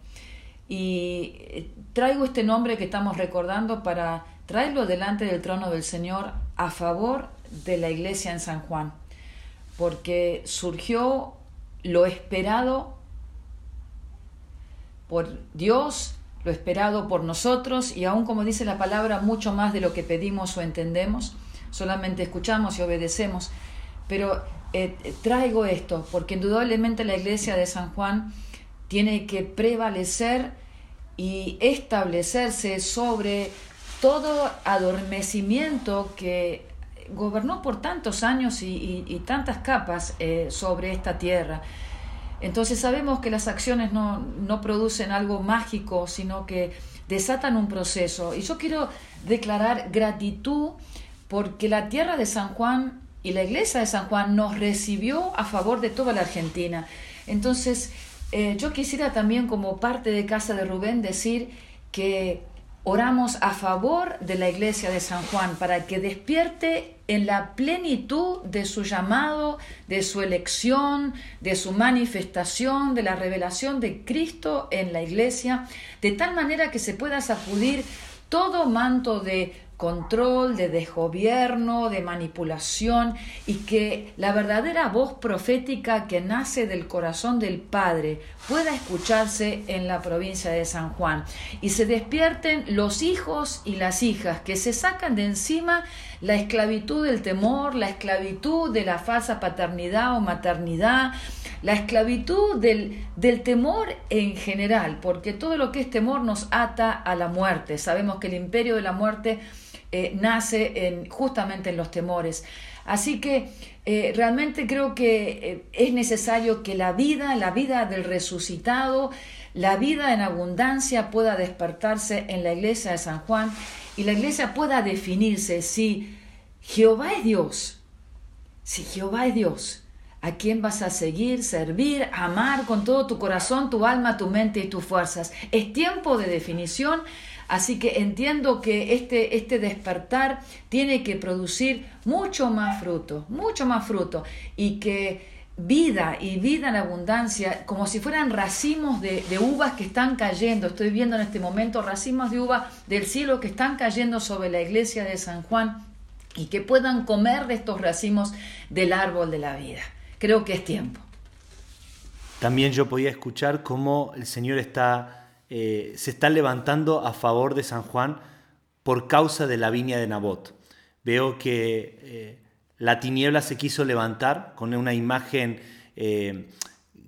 Y traigo este nombre que estamos recordando para traerlo delante del trono del Señor a favor de la iglesia en San Juan, porque surgió lo esperado por Dios, lo esperado por nosotros y aún como dice la palabra, mucho más de lo que pedimos o entendemos, solamente escuchamos y obedecemos. Pero eh, traigo esto porque indudablemente la iglesia de San Juan tiene que prevalecer y establecerse sobre todo adormecimiento que gobernó por tantos años y, tantas capas eh, sobre esta tierra. Entonces sabemos que las acciones no, no producen algo mágico, sino que desatan un proceso. Y yo quiero declarar gratitud porque la tierra de San Juan y la iglesia de San Juan nos recibió a favor de toda la Argentina. Entonces, eh, yo quisiera también como parte de Casa de Rubén decir que oramos a favor de la iglesia de San Juan para que despierte en la plenitud de su llamado, de su elección, de su manifestación, de la revelación de Cristo en la iglesia, de tal manera que se pueda sacudir todo manto de control, de desgobierno, de manipulación y que la verdadera voz profética que nace del corazón del Padre pueda escucharse en la provincia de San Juan y se despierten los hijos y las hijas que se sacan de encima la esclavitud del temor, la esclavitud de la falsa paternidad o maternidad, la esclavitud del, del, temor en general, porque todo lo que es temor nos ata a la muerte. Sabemos que el imperio de la muerte eh, nace en, justamente en los temores. Así que eh, realmente creo que eh, es necesario que la vida, la vida del resucitado, la vida en abundancia pueda despertarse en la iglesia de San Juan y la iglesia pueda definirse si Jehová es Dios, si Jehová es Dios, ¿a quién vas a seguir, servir, amar con todo tu corazón, tu alma, tu mente y tus fuerzas? Es tiempo de definición Así que entiendo que este, este despertar tiene que producir mucho más fruto, mucho más fruto, y que vida y vida en abundancia, como si fueran racimos de, de, uvas que están cayendo. Estoy viendo en este momento racimos de uvas del cielo que están cayendo sobre la iglesia de San Juan y que puedan comer de estos racimos del árbol de la vida. Creo que es tiempo. También yo podía escuchar cómo el Señor está eh, se está levantando a favor de San Juan por causa de la viña de Nabot. Veo que eh, la tiniebla se quiso levantar con una imagen eh,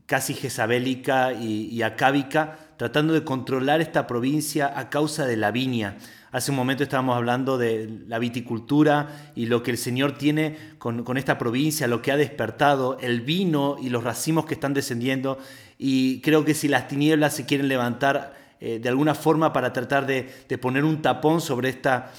casi jezabélica y, acábica, tratando de controlar esta provincia a causa de la viña. Hace un momento estábamos hablando de la viticultura y lo que el Señor tiene con, esta provincia, lo que ha despertado, el vino y los racimos que están descendiendo y creo que si las tinieblas se quieren levantar eh, de alguna forma para tratar de, poner un tapón sobre esta,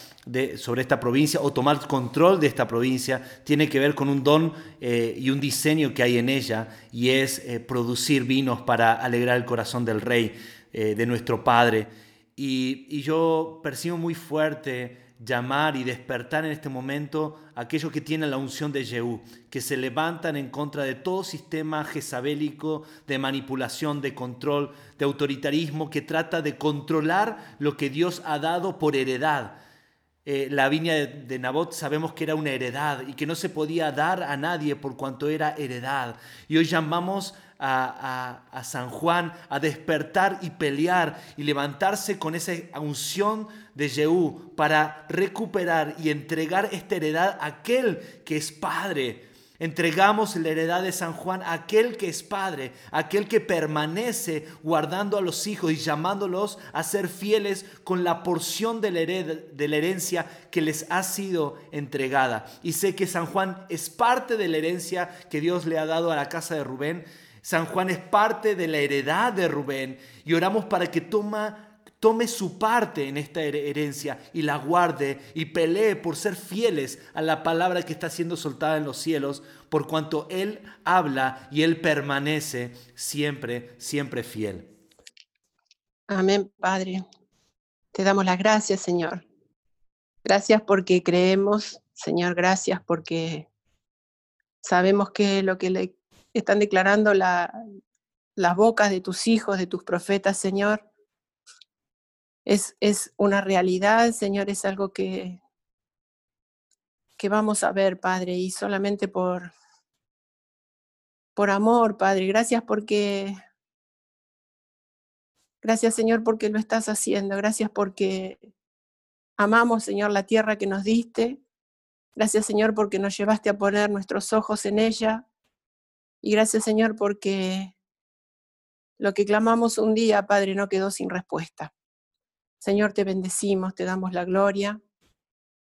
sobre esta provincia o tomar control de esta provincia, tiene que ver con un don eh, y un diseño que hay en ella y es eh, producir vinos para alegrar el corazón del rey, de nuestro Padre. Y, y yo percibo muy fuerte llamar y despertar en este momento a aquellos que tienen la unción de Jehú, que se levantan en contra de todo sistema jezabélico de manipulación, de control, de autoritarismo que trata de controlar lo que Dios ha dado por heredad. Eh, la viña de, Nabot sabemos que era una heredad y que no se podía dar a nadie por cuanto era heredad. Y hoy llamamos a, a, San Juan a despertar y pelear y levantarse con esa unción de Jehú para recuperar y entregar esta heredad a aquel que es Padre. Entregamos la heredad de San Juan a aquel que es Padre, aquel que permanece guardando a los hijos y llamándolos a ser fieles con la porción de la, de la herencia que les ha sido entregada. Y sé que San Juan es parte de la herencia que Dios le ha dado a la casa de Rubén San Juan es parte de la heredad de Rubén y oramos para que toma, tome su parte en esta herencia y la guarde y pelee por ser fieles a la palabra que está siendo soltada en los cielos, por cuanto Él habla y Él permanece siempre, siempre fiel. Amén, Padre. Te damos las gracias, Señor. Gracias porque creemos, Señor, gracias porque sabemos que lo que le están declarando la, las bocas de tus hijos, de tus profetas, Señor. Es, es una realidad, Señor, es algo que, que vamos a ver, Padre, y solamente por, por amor, Padre. Gracias porque, gracias, Señor, porque lo estás haciendo. Gracias porque amamos, Señor, la tierra que nos diste. Gracias, Señor, porque nos llevaste a poner nuestros ojos en ella. Y gracias Señor porque lo que clamamos un día, Padre, no quedó sin respuesta. Señor, te bendecimos, te damos la gloria.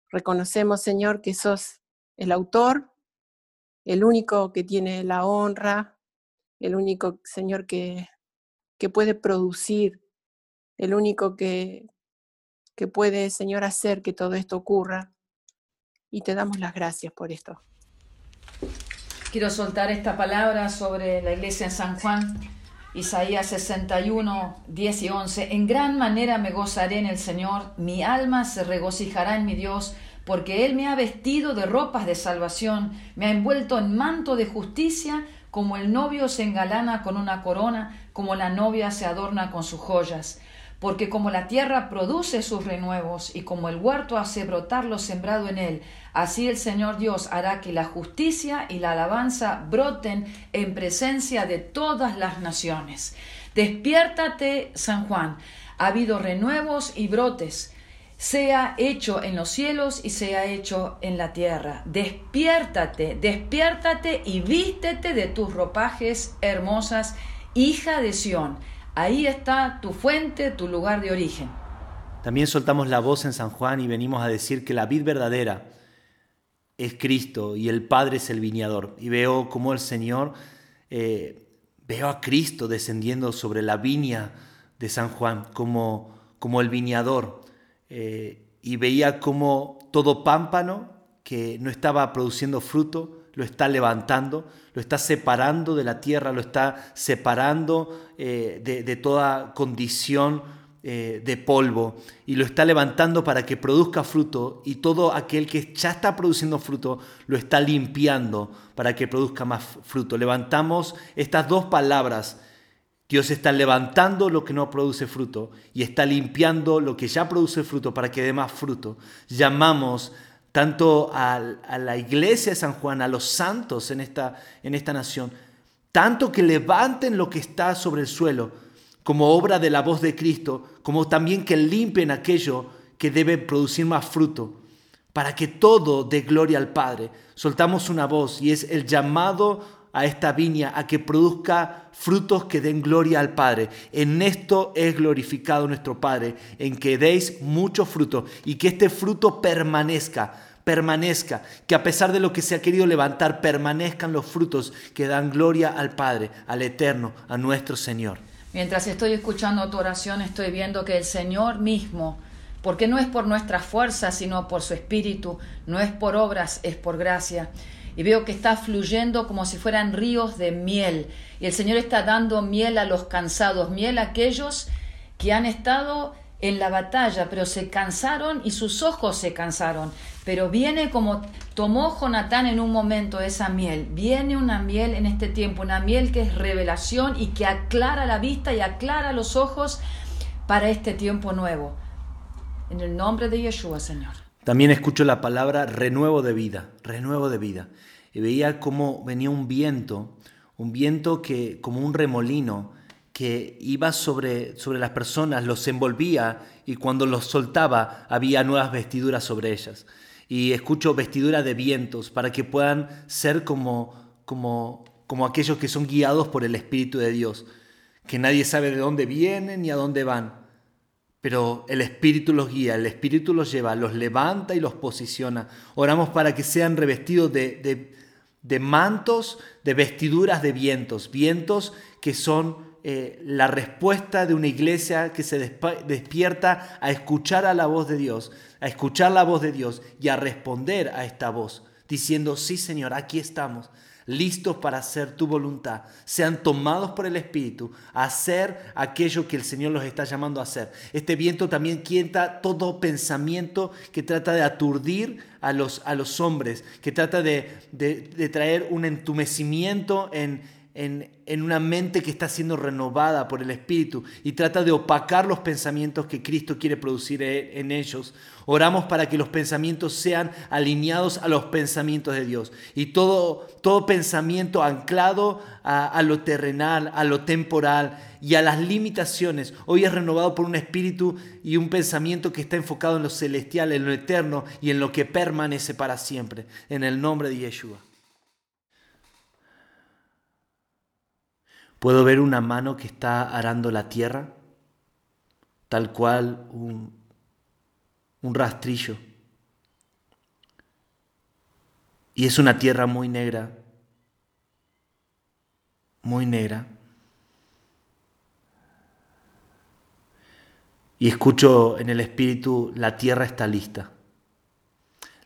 Reconocemos, Señor, que sos el autor, el único que tiene la honra, el único, Señor, que, que puede producir, el único que, que puede, Señor, hacer que todo esto ocurra. Y te damos las gracias por esto. Quiero soltar esta palabra sobre la iglesia en San Juan, Isaías 61, 10 y 11. En gran manera me gozaré en el Señor, mi alma se regocijará en mi Dios, porque Él me ha vestido de ropas de salvación, me ha envuelto en manto de justicia, como el novio se engalana con una corona, como la novia se adorna con sus joyas porque como la tierra produce sus renuevos y como el huerto hace brotar lo sembrado en él, así el Señor Dios hará que la justicia y la alabanza broten en presencia de todas las naciones. Despiértate, San Juan, ha habido renuevos y brotes, sea hecho en los cielos y sea hecho en la tierra. Despiértate, despiértate y vístete de tus ropajes hermosas, hija de Sión Ahí está tu fuente, tu lugar de origen. También soltamos la voz en San Juan y venimos a decir que la vid verdadera, es Cristo y el Padre es el viñador. Y veo como el Señor, eh, veo a Cristo descendiendo sobre la viña de San Juan como, como el viñador. Eh, y veía como todo pámpano que no estaba produciendo fruto, lo está levantando, lo está separando de la tierra, lo está separando eh, de, toda condición eh, de polvo y lo está levantando para que produzca fruto y todo aquel que ya está produciendo fruto lo está limpiando para que produzca más fruto. Levantamos estas dos palabras. Dios está levantando lo que no produce fruto y está limpiando lo que ya produce fruto para que dé más fruto. Llamamos tanto a, la iglesia de San Juan, a los santos en esta, en esta nación, tanto que levanten lo que está sobre el suelo como obra de la voz de Cristo, como también que limpien aquello que debe producir más fruto, para que todo dé gloria al Padre. Soltamos una voz y es el llamado a esta viña a que produzca frutos que den gloria al Padre. En esto es glorificado nuestro Padre, en que deis mucho fruto y que este fruto permanezca permanezca, que a pesar de lo que se ha querido levantar, permanezcan los frutos que dan gloria al Padre, al Eterno, a nuestro Señor. Mientras estoy escuchando tu oración, estoy viendo que el Señor mismo, porque no es por nuestra fuerza, sino por su Espíritu, no es por obras, es por gracia. Y veo que está fluyendo como si fueran ríos de miel. Y el Señor está dando miel a los cansados, miel a aquellos que han estado en la batalla, pero se cansaron y sus ojos se cansaron. Pero viene como tomó Jonatán en un momento esa miel. Viene una miel en este tiempo, una miel que es revelación y que aclara la vista y aclara los ojos para este tiempo nuevo. En el nombre de Yeshua, Señor. También escucho la palabra renuevo de vida, renuevo de vida. Y veía cómo venía un viento, un viento que como un remolino que iba sobre, sobre las personas, los envolvía y cuando los soltaba había nuevas vestiduras sobre ellas y escucho vestidura de vientos para que puedan ser como, como, como aquellos que son guiados por el Espíritu de Dios, que nadie sabe de dónde vienen ni a dónde van, pero el Espíritu los guía, el Espíritu los lleva, los levanta y los posiciona. Oramos para que sean revestidos de, mantos, de vestiduras de vientos, vientos que son eh, la respuesta de una iglesia que se despierta a escuchar a la voz de Dios, a escuchar la voz de Dios y a responder a esta voz, diciendo, sí Señor, aquí estamos, listos para hacer tu voluntad, sean tomados por el Espíritu, a hacer aquello que el Señor los está llamando a hacer. Este viento también quieta todo pensamiento que trata de aturdir a los, a los hombres, que trata de, de traer un entumecimiento en, en, una mente que está siendo renovada por el Espíritu y trata de opacar los pensamientos que Cristo quiere producir e, en ellos. Oramos para que los pensamientos sean alineados a los pensamientos de Dios y todo, todo pensamiento anclado a, a lo terrenal, a lo temporal y a las limitaciones, hoy es renovado por un espíritu y un pensamiento que está enfocado en lo celestial, en lo eterno y en lo que permanece para siempre. En el nombre de Yeshua. Puedo ver una mano que está arando la tierra, tal cual un, un rastrillo. Y es una tierra muy negra, muy negra. Y escucho en el espíritu, la tierra está lista,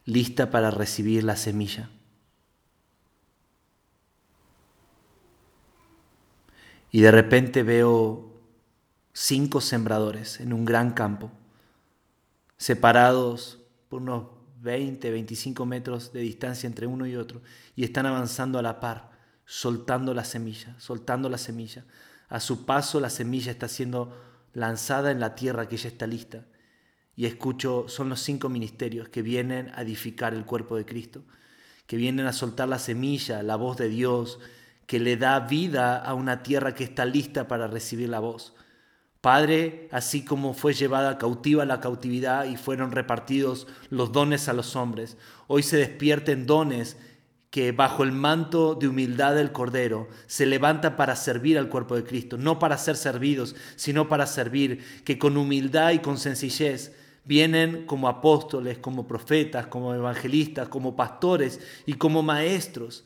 lista para recibir la semilla. Y de repente veo cinco sembradores en un gran campo, separados por unos 20, 25 metros de distancia entre uno y otro, y están avanzando a la par, soltando la semilla, soltando la semilla. A su paso la semilla está siendo lanzada en la tierra que ya está lista. Y escucho, son los cinco ministerios que vienen a edificar el cuerpo de Cristo, que vienen a soltar la semilla, la voz de Dios, que le da vida a una tierra que está lista para recibir la voz. Padre, así como fue llevada cautiva la cautividad y fueron repartidos los dones a los hombres, hoy se despierten dones que bajo el manto de humildad del Cordero se levanta para servir al cuerpo de Cristo, no para ser servidos, sino para servir, que con humildad y con sencillez Vienen como apóstoles, como profetas, como evangelistas, como pastores y como maestros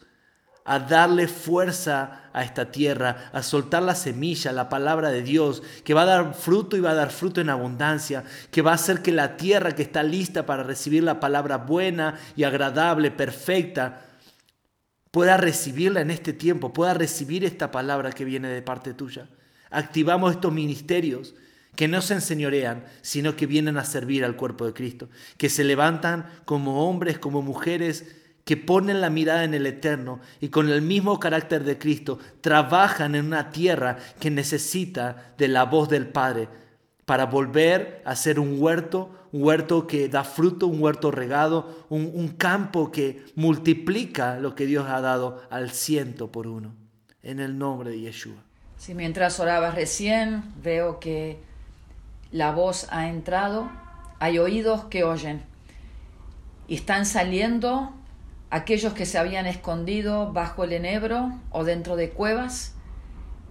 a darle fuerza a esta tierra, a soltar la semilla, la palabra de Dios, que va a dar fruto y va a dar fruto en abundancia, que va a hacer que la tierra que está lista para recibir la palabra buena y agradable, perfecta, pueda recibirla en este tiempo, pueda recibir esta palabra que viene de parte tuya. Activamos estos ministerios que no se enseñorean, sino que vienen a servir al cuerpo de Cristo, que se levantan como hombres, como mujeres, que ponen la mirada en el eterno y con el mismo carácter de Cristo trabajan en una tierra que necesita de la voz del Padre para volver a ser un huerto, un huerto que da fruto, un huerto regado, un, campo que multiplica lo que Dios ha dado al ciento por uno. En el nombre de Yeshua. Si mientras orabas recién veo que la voz ha entrado, hay oídos que oyen y están saliendo aquellos que se habían escondido bajo el enebro o dentro de cuevas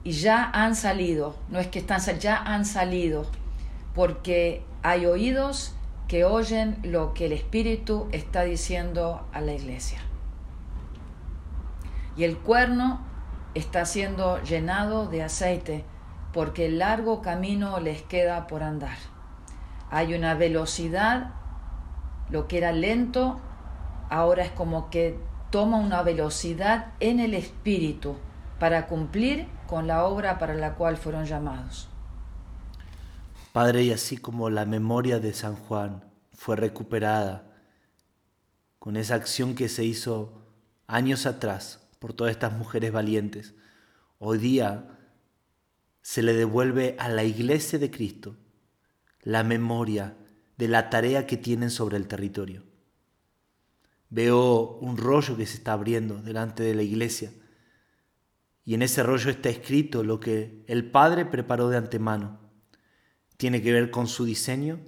y ya han salido, no es que están, ya han salido, porque hay oídos que oyen lo que el Espíritu está diciendo a la iglesia. Y el cuerno está siendo llenado de aceite porque el largo camino les queda por andar. Hay una velocidad, lo que era lento, ahora es como que toma una velocidad en el espíritu para cumplir con la obra para la cual fueron llamados. Padre, y así como la memoria de San Juan fue recuperada con esa acción que se hizo años atrás por todas estas mujeres valientes, hoy día se le devuelve a la iglesia de Cristo la memoria de la tarea que tienen sobre el territorio. Veo un rollo que se está abriendo delante de la iglesia y en ese rollo está escrito lo que el Padre preparó de antemano. Tiene que ver con su diseño,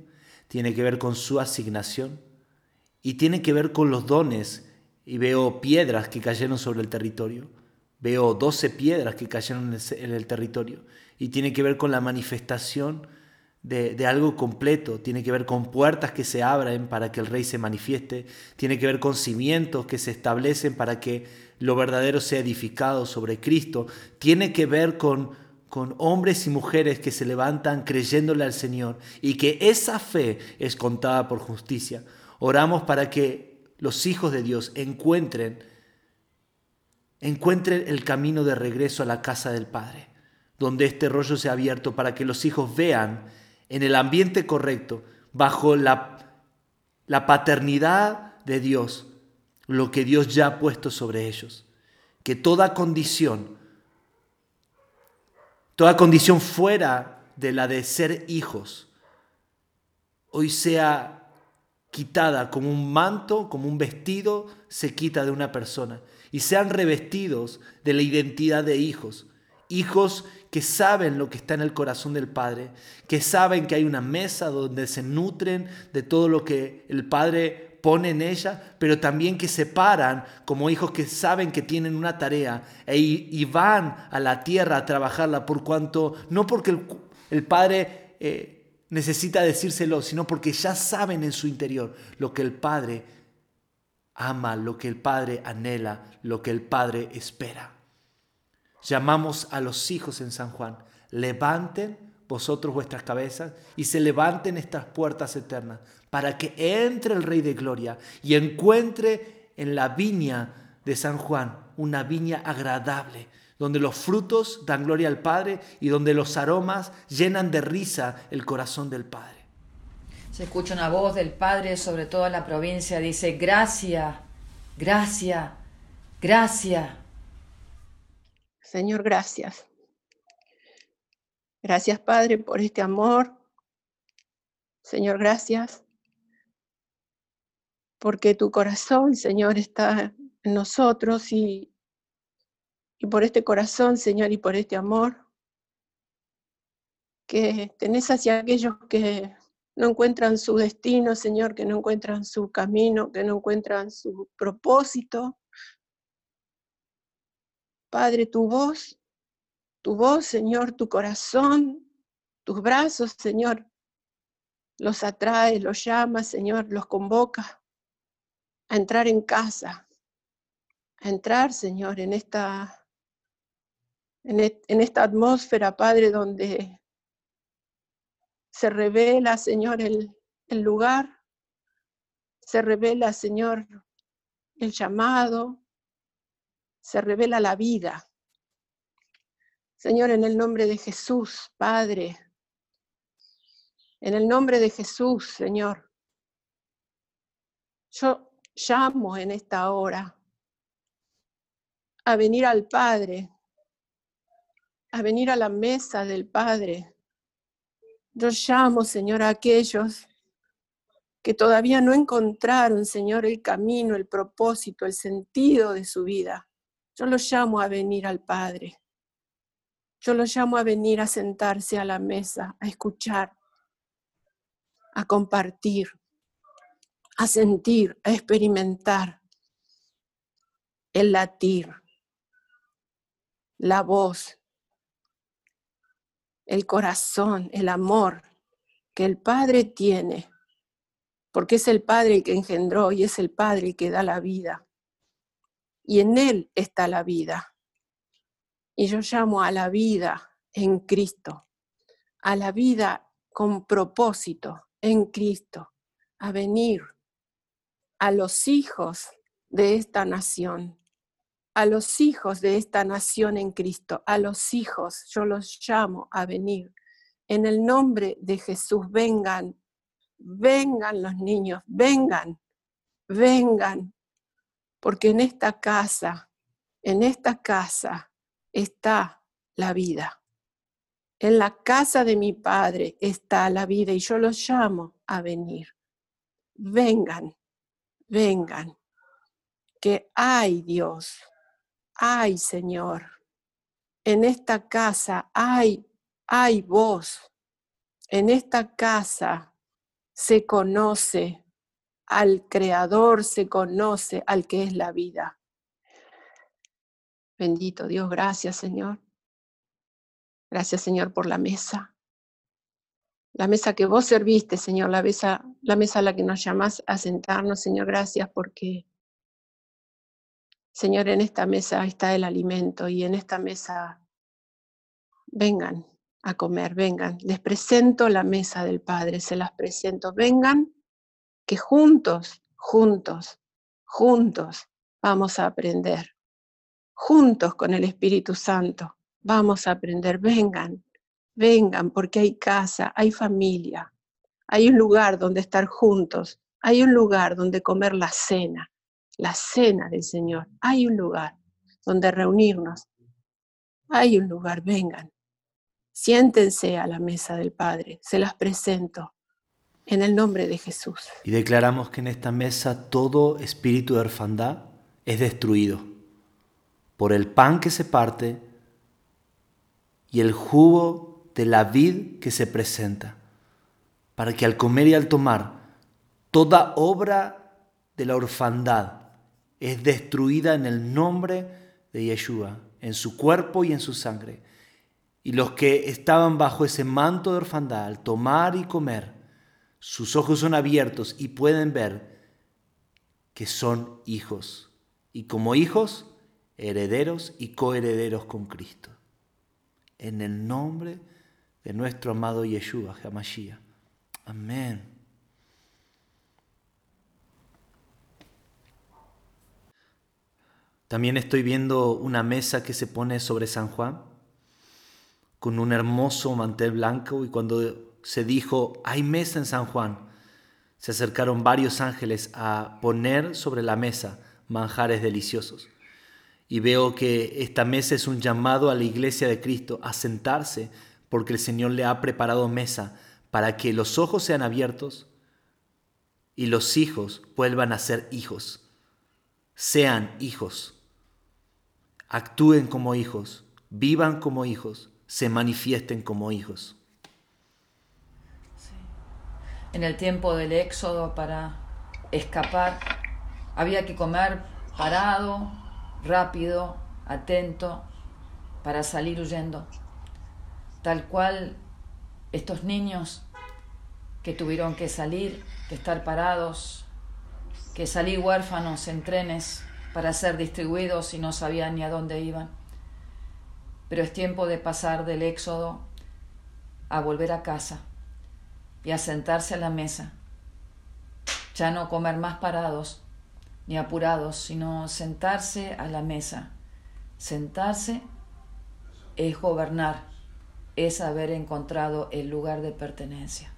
tiene que ver con su asignación y tiene que ver con los dones. Y veo piedras que cayeron sobre el territorio. Veo doce piedras que cayeron en el territorio y tiene que ver con la manifestación de, algo completo, tiene que ver con puertas que se abren para que el rey se manifieste, tiene que ver con cimientos que se establecen para que lo verdadero sea edificado sobre Cristo, tiene que ver con, con hombres y mujeres que se levantan creyéndole al Señor y que esa fe es contada por justicia. Oramos para que los hijos de Dios encuentren, encuentren el camino de regreso a la casa del Padre donde este rollo se ha abierto para que los hijos vean en el ambiente correcto, bajo la, la paternidad de Dios, lo que Dios ya ha puesto sobre ellos. Que toda condición, toda condición fuera de la de ser hijos, hoy sea quitada como un manto, como un vestido, se quita de una persona y sean revestidos de la identidad de hijos, hijos que saben lo que está en el corazón del Padre, que saben que hay una mesa donde se nutren de todo lo que el Padre pone en ella, pero también que se paran como hijos que saben que tienen una tarea e, y van a la tierra a trabajarla por cuanto, no porque el, Padre eh, necesita decírselo, sino porque ya saben en su interior lo que el Padre ama, lo que el Padre anhela, lo que el Padre espera llamamos a los hijos en San Juan, levanten vosotros vuestras cabezas y se levanten estas puertas eternas para que entre el Rey de Gloria y encuentre en la viña de San Juan una viña agradable, donde los frutos dan gloria al Padre y donde los aromas llenan de risa el corazón del Padre. Se escucha una voz del Padre sobre toda la provincia, dice, gracia, gracia, gracia. Señor, gracias. Gracias, Padre, por este amor. Señor, gracias. Porque tu corazón, Señor, está en nosotros y, y por este corazón, Señor, y por este amor que tenés hacia aquellos que no encuentran su destino, Señor, que no encuentran su camino, que no encuentran su propósito. Padre, tu voz, tu voz, Señor, tu corazón, tus brazos, Señor, los atrae, los llama, Señor, los convoca a entrar en casa, a entrar, Señor, en esta, en, en esta atmósfera, Padre, donde se revela, Señor, el lugar, se revela, Señor, el llamado, se revela la vida. Señor, en el nombre de Jesús, Padre, en el nombre de Jesús, Señor, yo llamo en esta hora a venir al Padre, a venir a la mesa del Padre. Yo llamo, Señor, a aquellos que todavía no encontraron, Señor, el camino, el propósito, el sentido de su vida. Yo los llamo a venir al Padre. Yo los llamo a venir a sentarse a la mesa, a escuchar, a compartir, a sentir, a experimentar el latir, la voz, el corazón, el amor que el Padre tiene, porque es el Padre el que engendró y es el Padre el que da la vida. Y en Él está la vida. Y yo llamo a la vida en Cristo, a la vida con propósito en Cristo, a venir a los hijos de esta nación, a los hijos de esta nación en Cristo, a los hijos, yo los llamo a venir. En el nombre de Jesús, vengan, vengan los niños, vengan, vengan, porque en esta casa, en esta casa está la vida. En la casa de mi Padre está la vida y yo los llamo a venir. Vengan, vengan, que hay Dios, hay Señor. En esta casa hay, hay voz. En esta casa se conoce al Creador, se conoce al que es la vida. Bendito Dios, gracias Señor. Gracias, Señor, por la mesa. La mesa que vos serviste, Señor, la mesa, la mesa a la que nos llamás a sentarnos, Señor, gracias porque, Señor, en esta mesa está el alimento y en esta mesa vengan a comer, vengan. Les presento la mesa del Padre, se las presento. Vengan, que juntos, juntos, juntos vamos a aprender, juntos con el Espíritu Santo Vamos a aprender, vengan, vengan, porque hay casa, hay familia, hay un lugar donde estar juntos, hay un lugar donde comer la cena, la cena del Señor, hay un lugar donde reunirnos, hay un lugar, vengan, siéntense a la mesa del Padre, se las presento en el nombre de Jesús. Y declaramos que en esta mesa todo espíritu de orfandad es destruido por el pan que se parte y el jugo de la vid que se presenta, para que al comer y al tomar, toda obra de la orfandad es destruida en el nombre de Yeshua, en su cuerpo y en su sangre. Y los que estaban bajo ese manto de orfandad, al tomar y comer, sus ojos son abiertos y pueden ver que son hijos. Y como hijos, herederos y coherederos con Cristo en el nombre de nuestro amado Yeshua, Hamashiach. Amén. También estoy viendo una mesa que se pone sobre San Juan con un hermoso mantel blanco y cuando se dijo, hay mesa en San Juan, se acercaron varios ángeles a poner sobre la mesa manjares deliciosos. Y veo que esta mesa es un llamado a la iglesia de Cristo a sentarse porque el Señor le ha preparado mesa para que los ojos sean abiertos y los hijos vuelvan a ser hijos. Sean hijos. Actúen como hijos, vivan como hijos, se manifiesten como hijos. En el tiempo del éxodo para escapar había que comer parado, rápido, atento, para salir huyendo. Tal cual estos niños que tuvieron que salir, que estar parados, que salir huérfanos en trenes para ser distribuidos y no sabían ni a dónde iban. Pero es tiempo de pasar del éxodo a volver a casa y a sentarse a la mesa. Ya no comer más parados ni apurados, sino sentarse a la mesa. Sentarse es gobernar, es haber encontrado el lugar de pertenencia.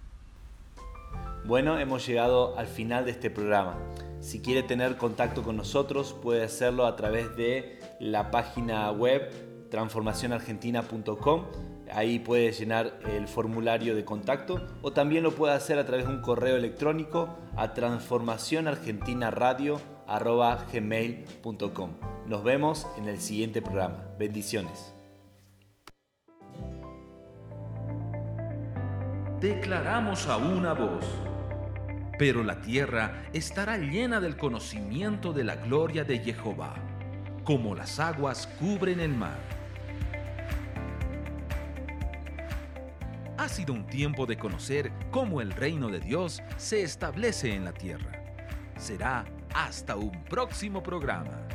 Bueno, hemos llegado al final de este programa. Si quiere tener contacto con nosotros, puede hacerlo a través de la página web transformacionargentina.com. Ahí puede llenar el formulario de contacto o también lo puede hacer a través de un correo electrónico a transformacionargentina.gmail.com. Nos vemos en el siguiente programa. Bendiciones. Declaramos a una voz pero la tierra estará llena del conocimiento de la gloria de Jehová, como las aguas cubren el mar. Ha sido un tiempo de conocer cómo el reino de Dios se establece en la tierra. Será hasta un próximo programa.